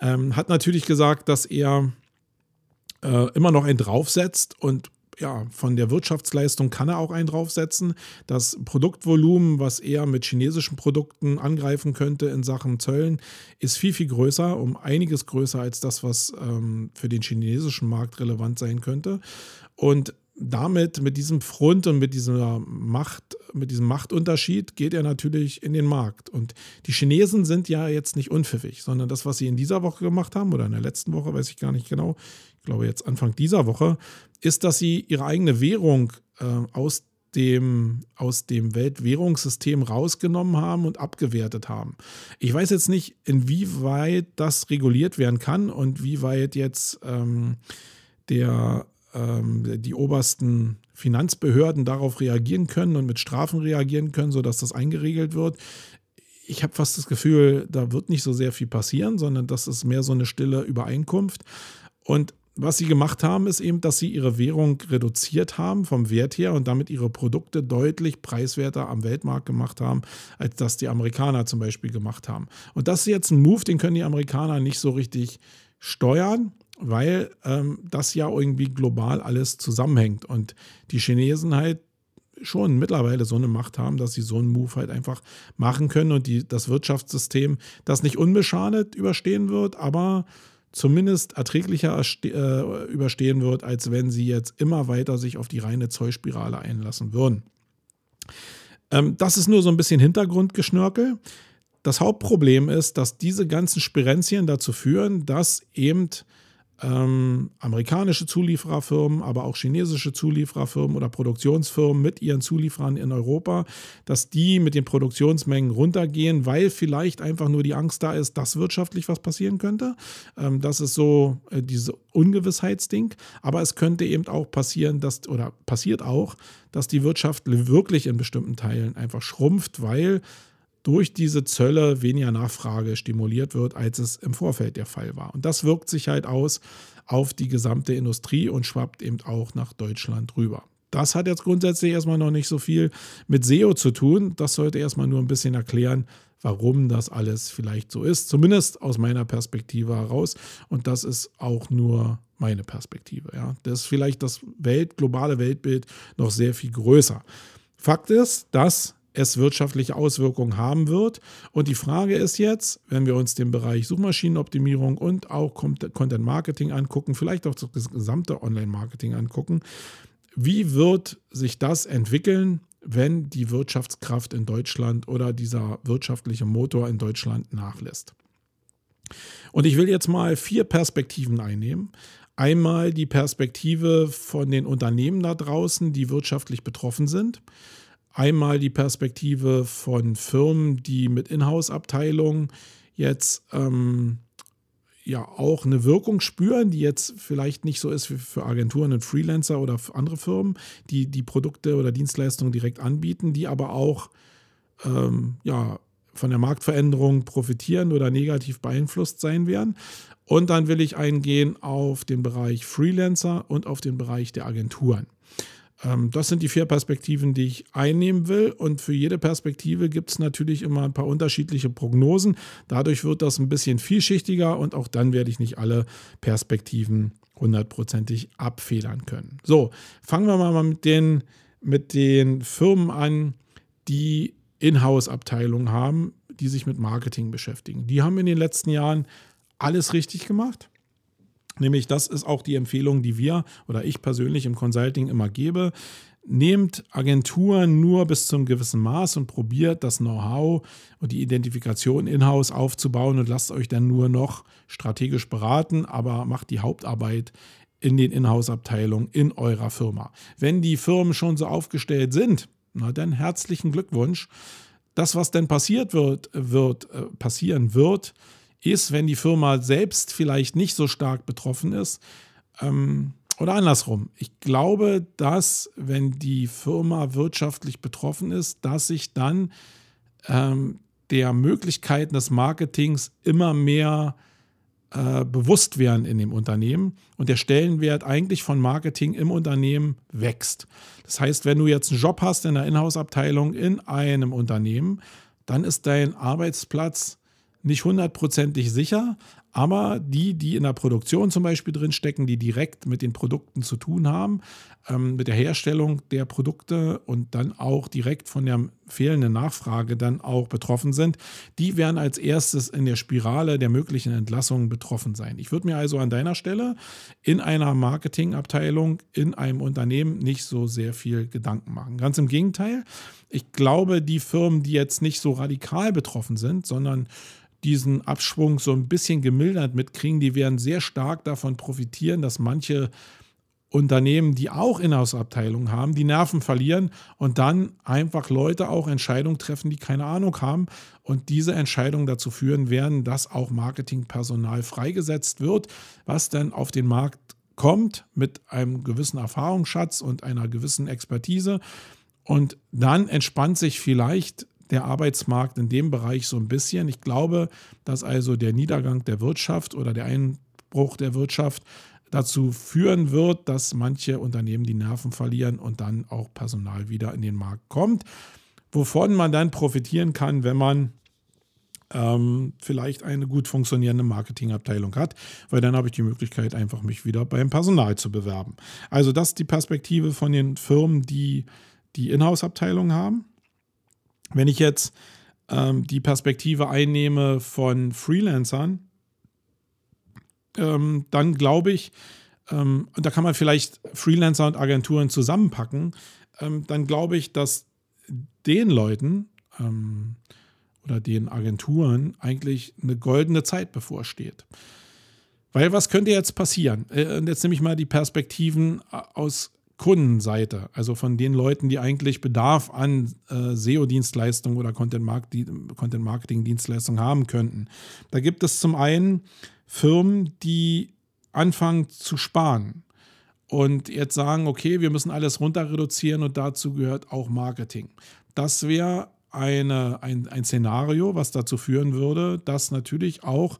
ähm, hat natürlich gesagt, dass er äh, immer noch einen draufsetzt und ja, von der Wirtschaftsleistung kann er auch einen draufsetzen. Das Produktvolumen, was er mit chinesischen Produkten angreifen könnte in Sachen Zöllen, ist viel, viel größer, um einiges größer als das, was ähm, für den chinesischen Markt relevant sein könnte. Und damit, mit diesem Front und mit dieser Macht, mit diesem Machtunterschied geht er natürlich in den Markt. Und die Chinesen sind ja jetzt nicht unpfiffig, sondern das, was sie in dieser Woche gemacht haben oder in der letzten Woche, weiß ich gar nicht genau, ich glaube jetzt Anfang dieser Woche, ist, dass sie ihre eigene Währung äh, aus dem, aus dem Weltwährungssystem rausgenommen haben und abgewertet haben. Ich weiß jetzt nicht, inwieweit das reguliert werden kann und wie weit jetzt ähm, der ähm, die obersten Finanzbehörden darauf reagieren können und mit Strafen reagieren können, sodass das eingeregelt wird. Ich habe fast das Gefühl, da wird nicht so sehr viel passieren, sondern das ist mehr so eine stille Übereinkunft. Und was sie gemacht haben, ist eben, dass sie ihre Währung reduziert haben vom Wert her und damit ihre Produkte deutlich preiswerter am Weltmarkt gemacht haben, als das die Amerikaner zum Beispiel gemacht haben. Und das ist jetzt ein Move, den können die Amerikaner nicht so richtig steuern weil ähm, das ja irgendwie global alles zusammenhängt und die Chinesen halt schon mittlerweile so eine Macht haben, dass sie so einen Move halt einfach machen können und die, das Wirtschaftssystem das nicht unbeschadet überstehen wird, aber zumindest erträglicher äh, überstehen wird, als wenn sie jetzt immer weiter sich auf die reine Zollspirale einlassen würden. Ähm, das ist nur so ein bisschen Hintergrundgeschnörkel. Das Hauptproblem ist, dass diese ganzen Spirenzien dazu führen, dass eben ähm, amerikanische Zuliefererfirmen, aber auch chinesische Zuliefererfirmen oder Produktionsfirmen mit ihren Zulieferern in Europa, dass die mit den Produktionsmengen runtergehen, weil vielleicht einfach nur die Angst da ist, dass wirtschaftlich was passieren könnte. Ähm, das ist so äh, diese Ungewissheitsding. Aber es könnte eben auch passieren, dass, oder passiert auch, dass die Wirtschaft wirklich in bestimmten Teilen einfach schrumpft, weil durch diese Zölle weniger Nachfrage stimuliert wird, als es im Vorfeld der Fall war. Und das wirkt sich halt aus auf die gesamte Industrie und schwappt eben auch nach Deutschland rüber. Das hat jetzt grundsätzlich erstmal noch nicht so viel mit SEO zu tun. Das sollte erstmal nur ein bisschen erklären, warum das alles vielleicht so ist. Zumindest aus meiner Perspektive heraus. Und das ist auch nur meine Perspektive. Ja. Das ist vielleicht das Welt, globale Weltbild noch sehr viel größer. Fakt ist, dass es wirtschaftliche Auswirkungen haben wird. Und die Frage ist jetzt, wenn wir uns den Bereich Suchmaschinenoptimierung und auch Content Marketing angucken, vielleicht auch das gesamte Online-Marketing angucken, wie wird sich das entwickeln, wenn die Wirtschaftskraft in Deutschland oder dieser wirtschaftliche Motor in Deutschland nachlässt? Und ich will jetzt mal vier Perspektiven einnehmen. Einmal die Perspektive von den Unternehmen da draußen, die wirtschaftlich betroffen sind. Einmal die Perspektive von Firmen, die mit Inhouse-Abteilungen jetzt ähm, ja auch eine Wirkung spüren, die jetzt vielleicht nicht so ist wie für Agenturen und Freelancer oder andere Firmen, die die Produkte oder Dienstleistungen direkt anbieten, die aber auch ähm, ja, von der Marktveränderung profitieren oder negativ beeinflusst sein werden. Und dann will ich eingehen auf den Bereich Freelancer und auf den Bereich der Agenturen. Ähm, das sind die vier Perspektiven, die ich einnehmen will. Und für jede Perspektive gibt es natürlich immer ein paar unterschiedliche Prognosen. Dadurch wird das ein bisschen vielschichtiger und auch dann werde ich nicht alle Perspektiven hundertprozentig abfedern können. So, fangen wir mal mit den mit den Firmen an, die Inhouse-Abteilungen haben, die sich mit Marketing beschäftigen. Die haben in den letzten Jahren alles richtig gemacht. Nämlich, das ist auch die Empfehlung, die wir oder ich persönlich im Consulting immer gebe. Nehmt Agenturen nur bis zum gewissen Maß und probiert das Know-how und die Identifikation in-house aufzubauen und lasst euch dann nur noch strategisch beraten, aber macht die Hauptarbeit in den Inhouse-Abteilungen in eurer Firma. Wenn die Firmen schon so aufgestellt sind, na dann herzlichen Glückwunsch. Das, was denn passiert wird, wird äh, passieren wird, ist, wenn die Firma selbst vielleicht nicht so stark betroffen ist. Ähm, oder andersrum. Ich glaube, dass, wenn die Firma wirtschaftlich betroffen ist, dass sich dann ähm, der Möglichkeiten des Marketings immer mehr äh, bewusst werden in dem Unternehmen und der Stellenwert eigentlich von Marketing im Unternehmen wächst. Das heißt, wenn du jetzt einen Job hast in der Inhouse-Abteilung in einem Unternehmen, dann ist dein Arbeitsplatz nicht hundertprozentig sicher, aber die, die in der Produktion zum Beispiel drinstecken, die direkt mit den Produkten zu tun haben, ähm, mit der Herstellung der Produkte und dann auch direkt von der fehlenden Nachfrage dann auch betroffen sind, die werden als erstes in der Spirale der möglichen Entlassungen betroffen sein. Ich würde mir also an deiner Stelle in einer Marketingabteilung in einem Unternehmen nicht so sehr viel Gedanken machen. Ganz im Gegenteil, ich glaube, die Firmen, die jetzt nicht so radikal betroffen sind, sondern diesen Abschwung so ein bisschen gemildert mitkriegen, die werden sehr stark davon profitieren, dass manche Unternehmen, die auch Inhouse-Abteilungen haben, die Nerven verlieren und dann einfach Leute auch Entscheidungen treffen, die keine Ahnung haben und diese Entscheidungen dazu führen werden, dass auch Marketingpersonal freigesetzt wird, was dann auf den Markt kommt mit einem gewissen Erfahrungsschatz und einer gewissen Expertise. Und dann entspannt sich vielleicht der Arbeitsmarkt in dem Bereich so ein bisschen. Ich glaube, dass also der Niedergang der Wirtschaft oder der Einbruch der Wirtschaft dazu führen wird, dass manche Unternehmen die Nerven verlieren und dann auch Personal wieder in den Markt kommt, wovon man dann profitieren kann, wenn man ähm, vielleicht eine gut funktionierende Marketingabteilung hat, weil dann habe ich die Möglichkeit, einfach mich wieder beim Personal zu bewerben. Also das ist die Perspektive von den Firmen, die die Inhouse-Abteilung haben. Wenn ich jetzt ähm, die Perspektive einnehme von Freelancern, ähm, dann glaube ich, ähm, und da kann man vielleicht Freelancer und Agenturen zusammenpacken, ähm, dann glaube ich, dass den Leuten ähm, oder den Agenturen eigentlich eine goldene Zeit bevorsteht. Weil was könnte jetzt passieren? Äh, jetzt nehme ich mal die Perspektiven äh, aus Kundenseite, also von den Leuten, die eigentlich Bedarf an äh, SEO-Dienstleistungen oder Content-Marketing-Dienstleistungen haben könnten. Da gibt es zum einen Firmen, die anfangen zu sparen und jetzt sagen, okay, wir müssen alles runter reduzieren und dazu gehört auch Marketing. Das wäre ein, ein Szenario, was dazu führen würde, dass natürlich auch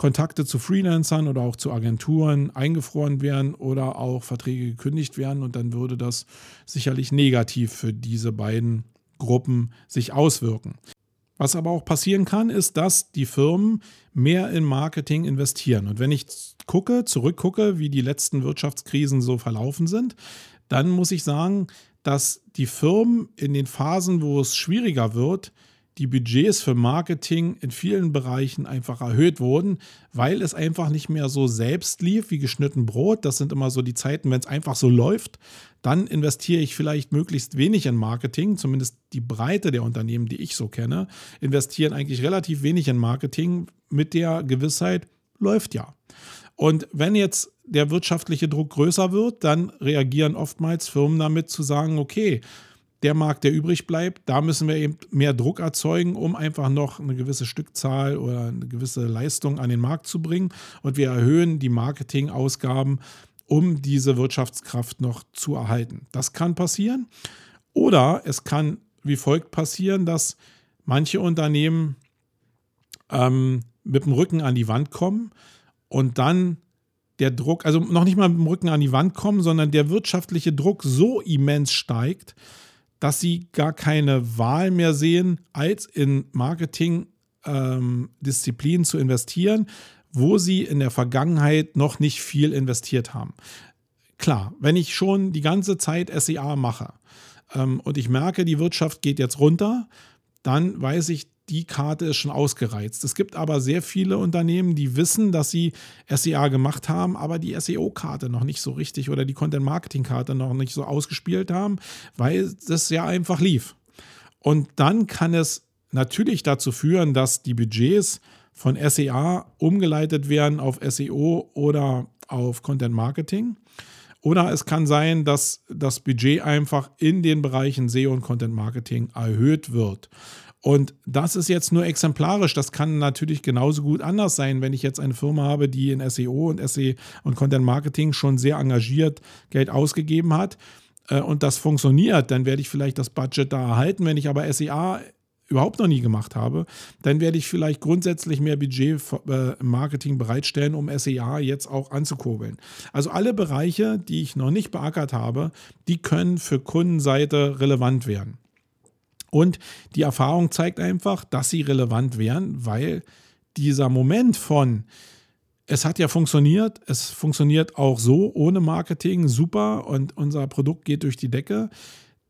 Kontakte zu Freelancern oder auch zu Agenturen eingefroren werden oder auch Verträge gekündigt werden und dann würde das sicherlich negativ für diese beiden Gruppen sich auswirken. Was aber auch passieren kann, ist, dass die Firmen mehr in Marketing investieren. Und wenn ich gucke, zurückgucke, wie die letzten Wirtschaftskrisen so verlaufen sind, dann muss ich sagen, dass die Firmen in den Phasen, wo es schwieriger wird, die Budgets für Marketing in vielen Bereichen einfach erhöht wurden, weil es einfach nicht mehr so selbst lief wie geschnitten Brot. Das sind immer so die Zeiten, wenn es einfach so läuft. Dann investiere ich vielleicht möglichst wenig in Marketing, zumindest die Breite der Unternehmen, die ich so kenne, investieren eigentlich relativ wenig in Marketing mit der Gewissheit, läuft ja. Und wenn jetzt der wirtschaftliche Druck größer wird, dann reagieren oftmals Firmen damit zu sagen, okay, der Markt, der übrig bleibt, da müssen wir eben mehr Druck erzeugen, um einfach noch eine gewisse Stückzahl oder eine gewisse Leistung an den Markt zu bringen. Und wir erhöhen die Marketingausgaben, um diese Wirtschaftskraft noch zu erhalten. Das kann passieren. Oder es kann wie folgt passieren, dass manche Unternehmen ähm, mit dem Rücken an die Wand kommen und dann der Druck, also noch nicht mal mit dem Rücken an die Wand kommen, sondern der wirtschaftliche Druck so immens steigt, dass sie gar keine Wahl mehr sehen, als in Marketing-Disziplinen ähm, zu investieren, wo sie in der Vergangenheit noch nicht viel investiert haben. Klar, wenn ich schon die ganze Zeit SEA mache ähm, und ich merke, die Wirtschaft geht jetzt runter, dann weiß ich, die Karte ist schon ausgereizt. Es gibt aber sehr viele Unternehmen, die wissen, dass sie SEA gemacht haben, aber die SEO-Karte noch nicht so richtig oder die Content-Marketing-Karte noch nicht so ausgespielt haben, weil das ja einfach lief. Und dann kann es natürlich dazu führen, dass die Budgets von SEA umgeleitet werden auf SEO oder auf Content Marketing. Oder es kann sein, dass das Budget einfach in den Bereichen SEO und Content Marketing erhöht wird. Und das ist jetzt nur exemplarisch. Das kann natürlich genauso gut anders sein, wenn ich jetzt eine Firma habe, die in SEO und SE und Content Marketing schon sehr engagiert Geld ausgegeben hat äh, und das funktioniert, dann werde ich vielleicht das Budget da erhalten. Wenn ich aber SEA überhaupt noch nie gemacht habe, dann werde ich vielleicht grundsätzlich mehr Budget äh, im Marketing bereitstellen, um SEA jetzt auch anzukurbeln. Also alle Bereiche, die ich noch nicht beackert habe, die können für Kundenseite relevant werden. Und die Erfahrung zeigt einfach, dass sie relevant wären, weil dieser Moment von, es hat ja funktioniert, es funktioniert auch so ohne Marketing, super und unser Produkt geht durch die Decke,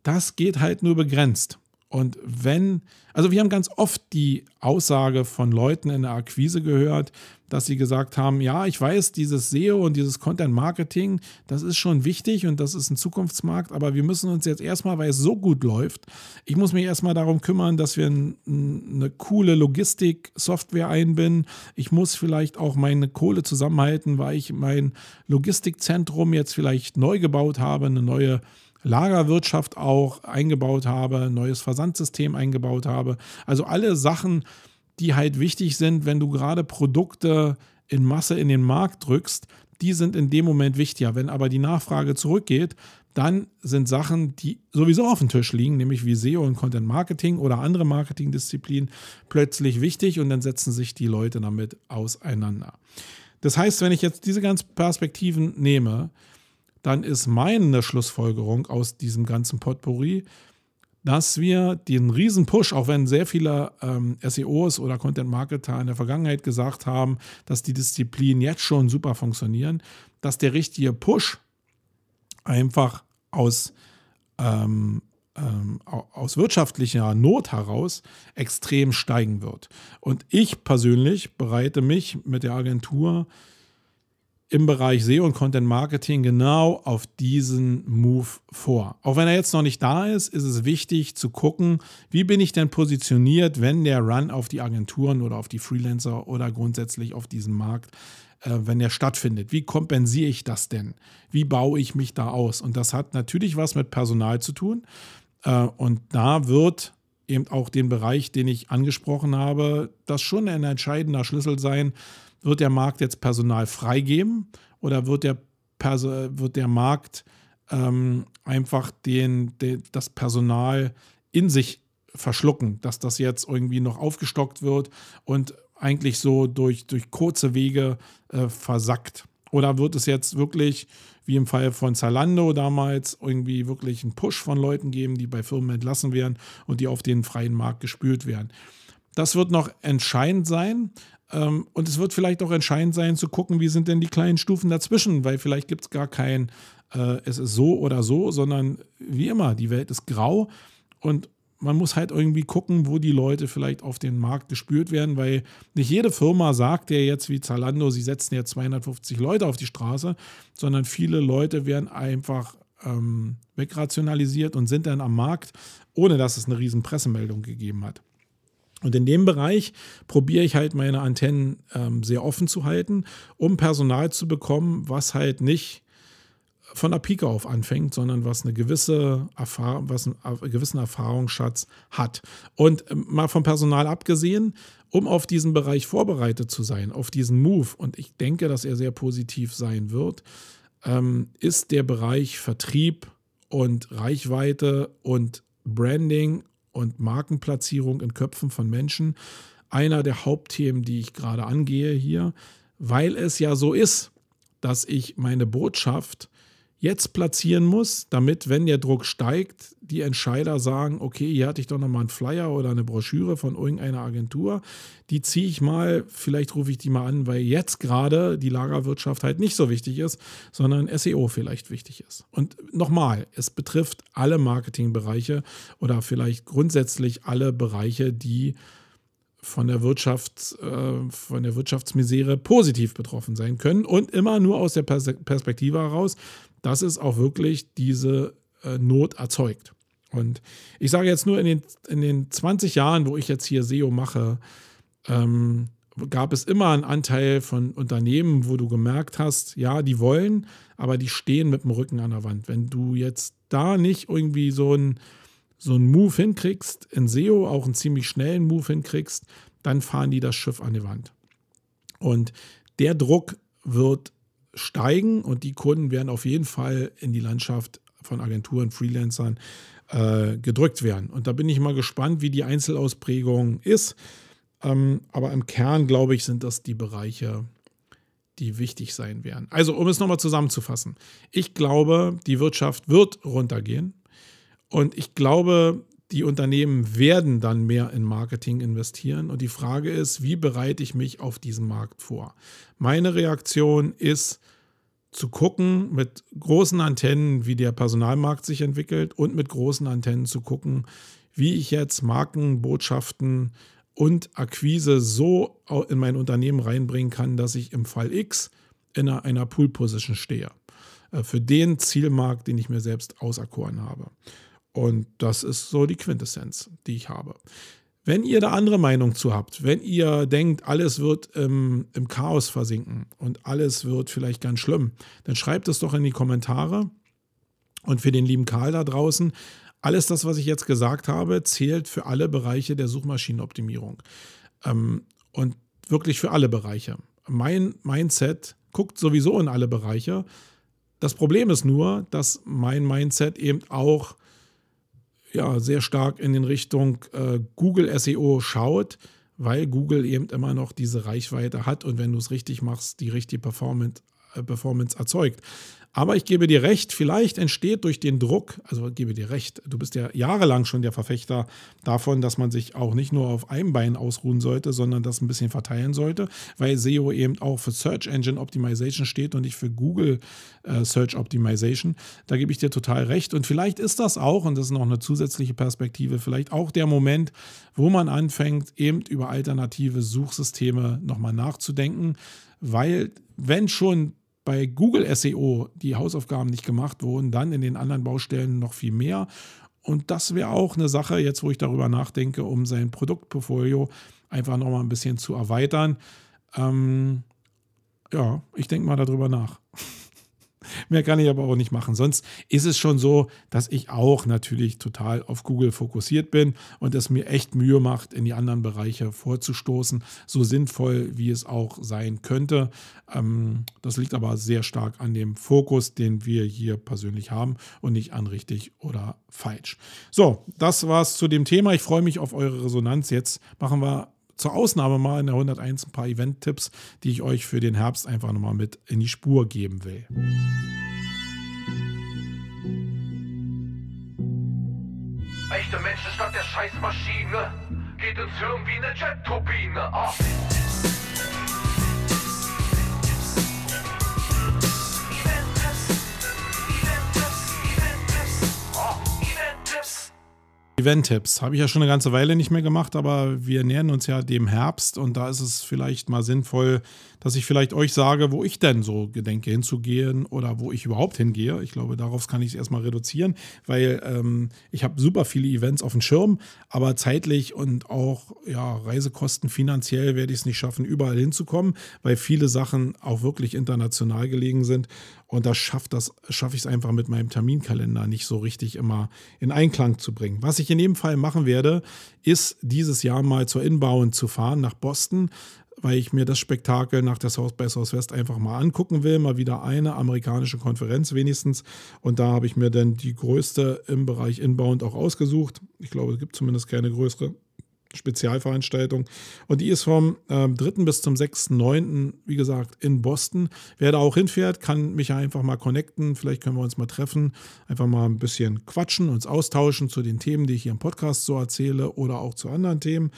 das geht halt nur begrenzt. Und wenn, also wir haben ganz oft die Aussage von Leuten in der Akquise gehört, dass sie gesagt haben, ja, ich weiß, dieses SEO und dieses Content Marketing, das ist schon wichtig und das ist ein Zukunftsmarkt, aber wir müssen uns jetzt erstmal, weil es so gut läuft, ich muss mich erstmal darum kümmern, dass wir eine coole Logistik-Software einbinden. Ich muss vielleicht auch meine Kohle zusammenhalten, weil ich mein Logistikzentrum jetzt vielleicht neu gebaut habe, eine neue Lagerwirtschaft auch eingebaut habe, neues Versandsystem eingebaut habe. Also alle Sachen, die halt wichtig sind, wenn du gerade Produkte in Masse in den Markt drückst, die sind in dem Moment wichtiger. Wenn aber die Nachfrage zurückgeht, dann sind Sachen, die sowieso auf dem Tisch liegen, nämlich wie SEO und Content Marketing oder andere Marketingdisziplinen, plötzlich wichtig und dann setzen sich die Leute damit auseinander. Das heißt, wenn ich jetzt diese ganzen Perspektiven nehme, dann ist meine Schlussfolgerung aus diesem ganzen Potpourri, dass wir den riesen Push, auch wenn sehr viele ähm, SEOs oder Content-Marketer in der Vergangenheit gesagt haben, dass die Disziplinen jetzt schon super funktionieren, dass der richtige Push einfach aus, ähm, ähm, aus wirtschaftlicher Not heraus extrem steigen wird. Und ich persönlich bereite mich mit der Agentur im Bereich SEO und Content Marketing genau auf diesen Move vor. Auch wenn er jetzt noch nicht da ist, ist es wichtig zu gucken, wie bin ich denn positioniert, wenn der Run auf die Agenturen oder auf die Freelancer oder grundsätzlich auf diesen Markt, äh, wenn der stattfindet. Wie kompensiere ich das denn? Wie baue ich mich da aus? Und das hat natürlich was mit Personal zu tun. Äh, und da wird eben auch den Bereich, den ich angesprochen habe, das schon ein entscheidender Schlüssel sein, wird der Markt jetzt Personal freigeben oder wird der, Perso wird der Markt ähm, einfach den, den, das Personal in sich verschlucken, dass das jetzt irgendwie noch aufgestockt wird und eigentlich so durch, durch kurze Wege äh, versackt? Oder wird es jetzt wirklich, wie im Fall von Zalando damals, irgendwie wirklich einen Push von Leuten geben, die bei Firmen entlassen werden und die auf den freien Markt gespült werden? Das wird noch entscheidend sein. Ähm, und es wird vielleicht auch entscheidend sein, zu gucken, wie sind denn die kleinen Stufen dazwischen, weil vielleicht gibt es gar kein, äh, es ist so oder so, sondern wie immer, die Welt ist grau und man muss halt irgendwie gucken, wo die Leute vielleicht auf den Markt gespürt werden, weil nicht jede Firma sagt ja jetzt wie Zalando, sie setzen jetzt 250 Leute auf die Straße, sondern viele Leute werden einfach ähm, wegrationalisiert und sind dann am Markt, ohne dass es eine riesen Pressemeldung gegeben hat. Und in dem Bereich probiere ich halt meine Antennen ähm, sehr offen zu halten, um Personal zu bekommen, was halt nicht von der Pike auf anfängt, sondern was eine gewisse Erfahrung, was einen gewissen Erfahrungsschatz hat. Und ähm, mal vom Personal abgesehen, um auf diesen Bereich vorbereitet zu sein, auf diesen Move, und ich denke, dass er sehr positiv sein wird, ähm, ist der Bereich Vertrieb und Reichweite und Branding und Markenplatzierung in Köpfen von Menschen. Einer der Hauptthemen, die ich gerade angehe hier, weil es ja so ist, dass ich meine Botschaft jetzt platzieren muss, damit, wenn der Druck steigt, die Entscheider sagen, okay, hier hatte ich doch nochmal einen Flyer oder eine Broschüre von irgendeiner Agentur, die ziehe ich mal, vielleicht rufe ich die mal an, weil jetzt gerade die Lagerwirtschaft halt nicht so wichtig ist, sondern SEO vielleicht wichtig ist. Und nochmal, es betrifft alle Marketingbereiche oder vielleicht grundsätzlich alle Bereiche, die von der Wirtschaft, äh, von der Wirtschaftsmisere positiv betroffen sein können und immer nur aus der Perspektive heraus, dass es auch wirklich diese äh, Not erzeugt. Und ich sage jetzt nur, in den, in den 20 Jahren, wo ich jetzt hier SEO mache, ähm, gab es immer einen Anteil von Unternehmen, wo du gemerkt hast, ja, die wollen, aber die stehen mit dem Rücken an der Wand. Wenn du jetzt da nicht irgendwie so einen so Move hinkriegst, in SEO auch einen ziemlich schnellen Move hinkriegst, dann fahren die das Schiff an die Wand. Und der Druck wird steigen und die Kunden werden auf jeden Fall in die Landschaft von Agenturen, Freelancern äh, gedrückt werden. Und da bin ich mal gespannt, wie die Einzelausprägung ist. Ähm, aber im Kern, glaube ich, sind das die Bereiche, die wichtig sein werden. Also, um es nochmal zusammenzufassen. Ich glaube, die Wirtschaft wird runtergehen. Und ich glaube, die Unternehmen werden dann mehr in Marketing investieren. Und die Frage ist, wie bereite ich mich auf diesen Markt vor? Meine Reaktion ist zu gucken mit großen Antennen, wie der Personalmarkt sich entwickelt und mit großen Antennen zu gucken, wie ich jetzt Markenbotschaften und Akquise so in mein Unternehmen reinbringen kann, dass ich im Fall X in einer, einer Pool-Position stehe. Äh, für den Zielmarkt, den ich mir selbst auserkoren habe. Und das ist so die Quintessenz, die ich habe. Wenn ihr da andere Meinung zu habt, wenn ihr denkt, alles wird im, im Chaos versinken und alles wird vielleicht ganz schlimm, dann schreibt es doch in die Kommentare. Und für den lieben Karl da draußen, alles das, was ich jetzt gesagt habe, zählt für alle Bereiche der Suchmaschinenoptimierung. Ähm, und wirklich für alle Bereiche. Mein Mindset guckt sowieso in alle Bereiche. Das Problem ist nur, dass mein Mindset eben auch ja, sehr stark in den Richtung äh, Google SEO schaut, weil Google eben immer noch diese Reichweite hat und wenn du es richtig machst, die richtige Performance, äh, Performance erzeugt. Aber ich gebe dir recht, vielleicht entsteht durch den Druck, also gebe dir recht, du bist ja jahrelang schon der Verfechter davon, dass man sich auch nicht nur auf einem Bein ausruhen sollte, sondern das ein bisschen verteilen sollte, weil SEO eben auch für Search Engine Optimization steht und nicht für Google äh, Search Optimization. Da gebe ich dir total recht. Und vielleicht ist das auch, und das ist noch eine zusätzliche Perspektive, vielleicht auch der Moment, wo man anfängt, eben über alternative Suchsysteme nochmal nachzudenken, weil wenn schon bei Google SEO die Hausaufgaben nicht gemacht wurden, dann in den anderen Baustellen noch viel mehr. Und das wäre auch eine Sache, jetzt wo ich darüber nachdenke, um sein Produktportfolio einfach nochmal ein bisschen zu erweitern. Ähm, ja, ich denke mal darüber nach. Mehr kann ich aber auch nicht machen. Sonst ist es schon so, dass ich auch natürlich total auf Google fokussiert bin und es mir echt Mühe macht, in die anderen Bereiche vorzustoßen, so sinnvoll wie es auch sein könnte. Ähm, das liegt aber sehr stark an dem Fokus, den wir hier persönlich haben und nicht an richtig oder falsch. So, das war's zu dem Thema. Ich freue mich auf eure Resonanz. Jetzt machen wir zur Ausnahme mal in der 101 ein paar Event-Tipps, die ich euch für den Herbst einfach nochmal mit in die Spur geben will. Echte Menschen statt der Scheißmaschine geht ins Hirn wie eine Jet-Turbine. Oh. Event-Tipps habe ich ja schon eine ganze Weile nicht mehr gemacht, aber wir nähern uns ja dem Herbst und da ist es vielleicht mal sinnvoll, dass ich vielleicht euch sage, wo ich denn so gedenke hinzugehen oder wo ich überhaupt hingehe. Ich glaube, darauf kann ich es erstmal reduzieren, weil ähm, ich habe super viele Events auf dem Schirm, aber zeitlich und auch ja, Reisekosten finanziell werde ich es nicht schaffen, überall hinzukommen, weil viele Sachen auch wirklich international gelegen sind. Und da schafft das, schaffe ich es einfach mit meinem Terminkalender nicht so richtig immer in Einklang zu bringen. Was ich in jedem Fall machen werde, ist dieses Jahr mal zur Inbound zu fahren nach Boston weil ich mir das Spektakel nach der South by Southwest einfach mal angucken will. Mal wieder eine amerikanische Konferenz wenigstens. Und da habe ich mir dann die größte im Bereich Inbound auch ausgesucht. Ich glaube, es gibt zumindest keine größere Spezialveranstaltung. Und die ist vom äh, 3. bis zum 6.9., wie gesagt, in Boston. Wer da auch hinfährt, kann mich einfach mal connecten. Vielleicht können wir uns mal treffen, einfach mal ein bisschen quatschen, uns austauschen zu den Themen, die ich hier im Podcast so erzähle oder auch zu anderen Themen.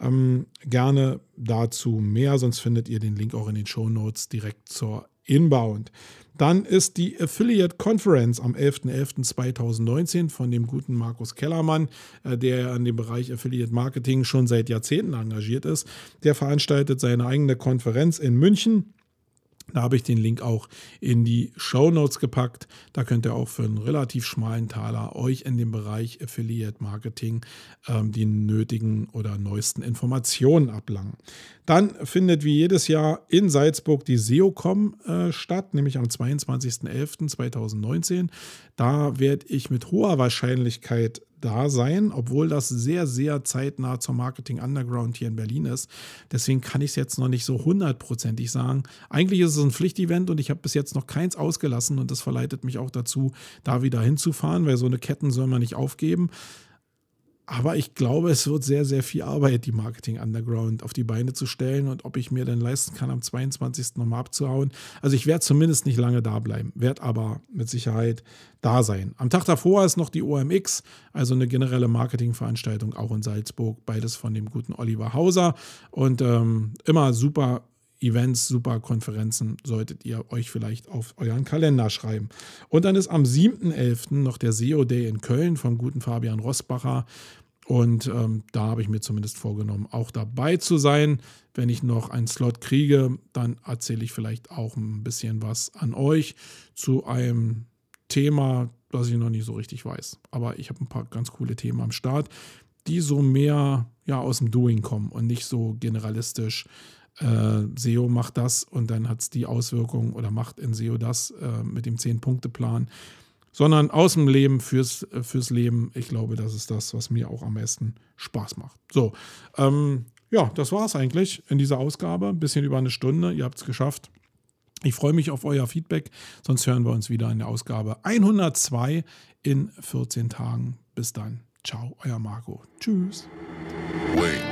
Ähm, gerne dazu mehr, sonst findet ihr den Link auch in den Show Notes direkt zur Inbound. Dann ist die Affiliate Conference am 11.11.2019 von dem guten Markus Kellermann, äh, der an dem Bereich Affiliate Marketing schon seit Jahrzehnten engagiert ist. Der veranstaltet seine eigene Konferenz in München da habe ich den Link auch in die Show Notes gepackt. Da könnt ihr auch für einen relativ schmalen Taler euch in dem Bereich Affiliate Marketing ähm, die nötigen oder neuesten Informationen ablangen. Dann findet wie jedes Jahr in Salzburg die SEOCom äh, statt, nämlich am 22.11.2019. Da werde ich mit hoher Wahrscheinlichkeit da sein, obwohl das sehr, sehr zeitnah zur Marketing Underground hier in Berlin ist. Deswegen kann ich es jetzt noch nicht so hundertprozentig sagen. Eigentlich ist es ein Pflichtevent und ich habe bis jetzt noch keins ausgelassen und das verleitet mich auch dazu, da wieder hinzufahren, weil so eine Ketten soll man nicht aufgeben. Aber ich glaube, es wird sehr, sehr viel Arbeit, die Marketing Underground auf die Beine zu stellen und ob ich mir dann leisten kann, am 22. nochmal abzuhauen. Also ich werde zumindest nicht lange da bleiben, werde aber mit Sicherheit da sein. Am Tag davor ist noch die OMX, also eine generelle Marketingveranstaltung, auch in Salzburg, beides von dem guten Oliver Hauser und ähm, immer super Events, super Konferenzen solltet ihr euch vielleicht auf euren Kalender schreiben. Und dann ist am 7.11. noch der SEO Day in Köln vom guten Fabian Rossbacher. Und ähm, da habe ich mir zumindest vorgenommen, auch dabei zu sein. Wenn ich noch einen Slot kriege, dann erzähle ich vielleicht auch ein bisschen was an euch zu einem Thema, das ich noch nicht so richtig weiß. Aber ich habe ein paar ganz coole Themen am Start, die so mehr ja, aus dem Doing kommen und nicht so generalistisch. Äh, SEO macht das und dann hat es die Auswirkung oder macht in SEO das äh, mit dem 10-Punkte-Plan sondern aus dem Leben fürs, fürs Leben. Ich glaube, das ist das, was mir auch am meisten Spaß macht. So, ähm, ja, das war es eigentlich in dieser Ausgabe. Ein bisschen über eine Stunde. Ihr habt es geschafft. Ich freue mich auf euer Feedback. Sonst hören wir uns wieder in der Ausgabe 102 in 14 Tagen. Bis dann. Ciao, euer Marco. Tschüss. Wait.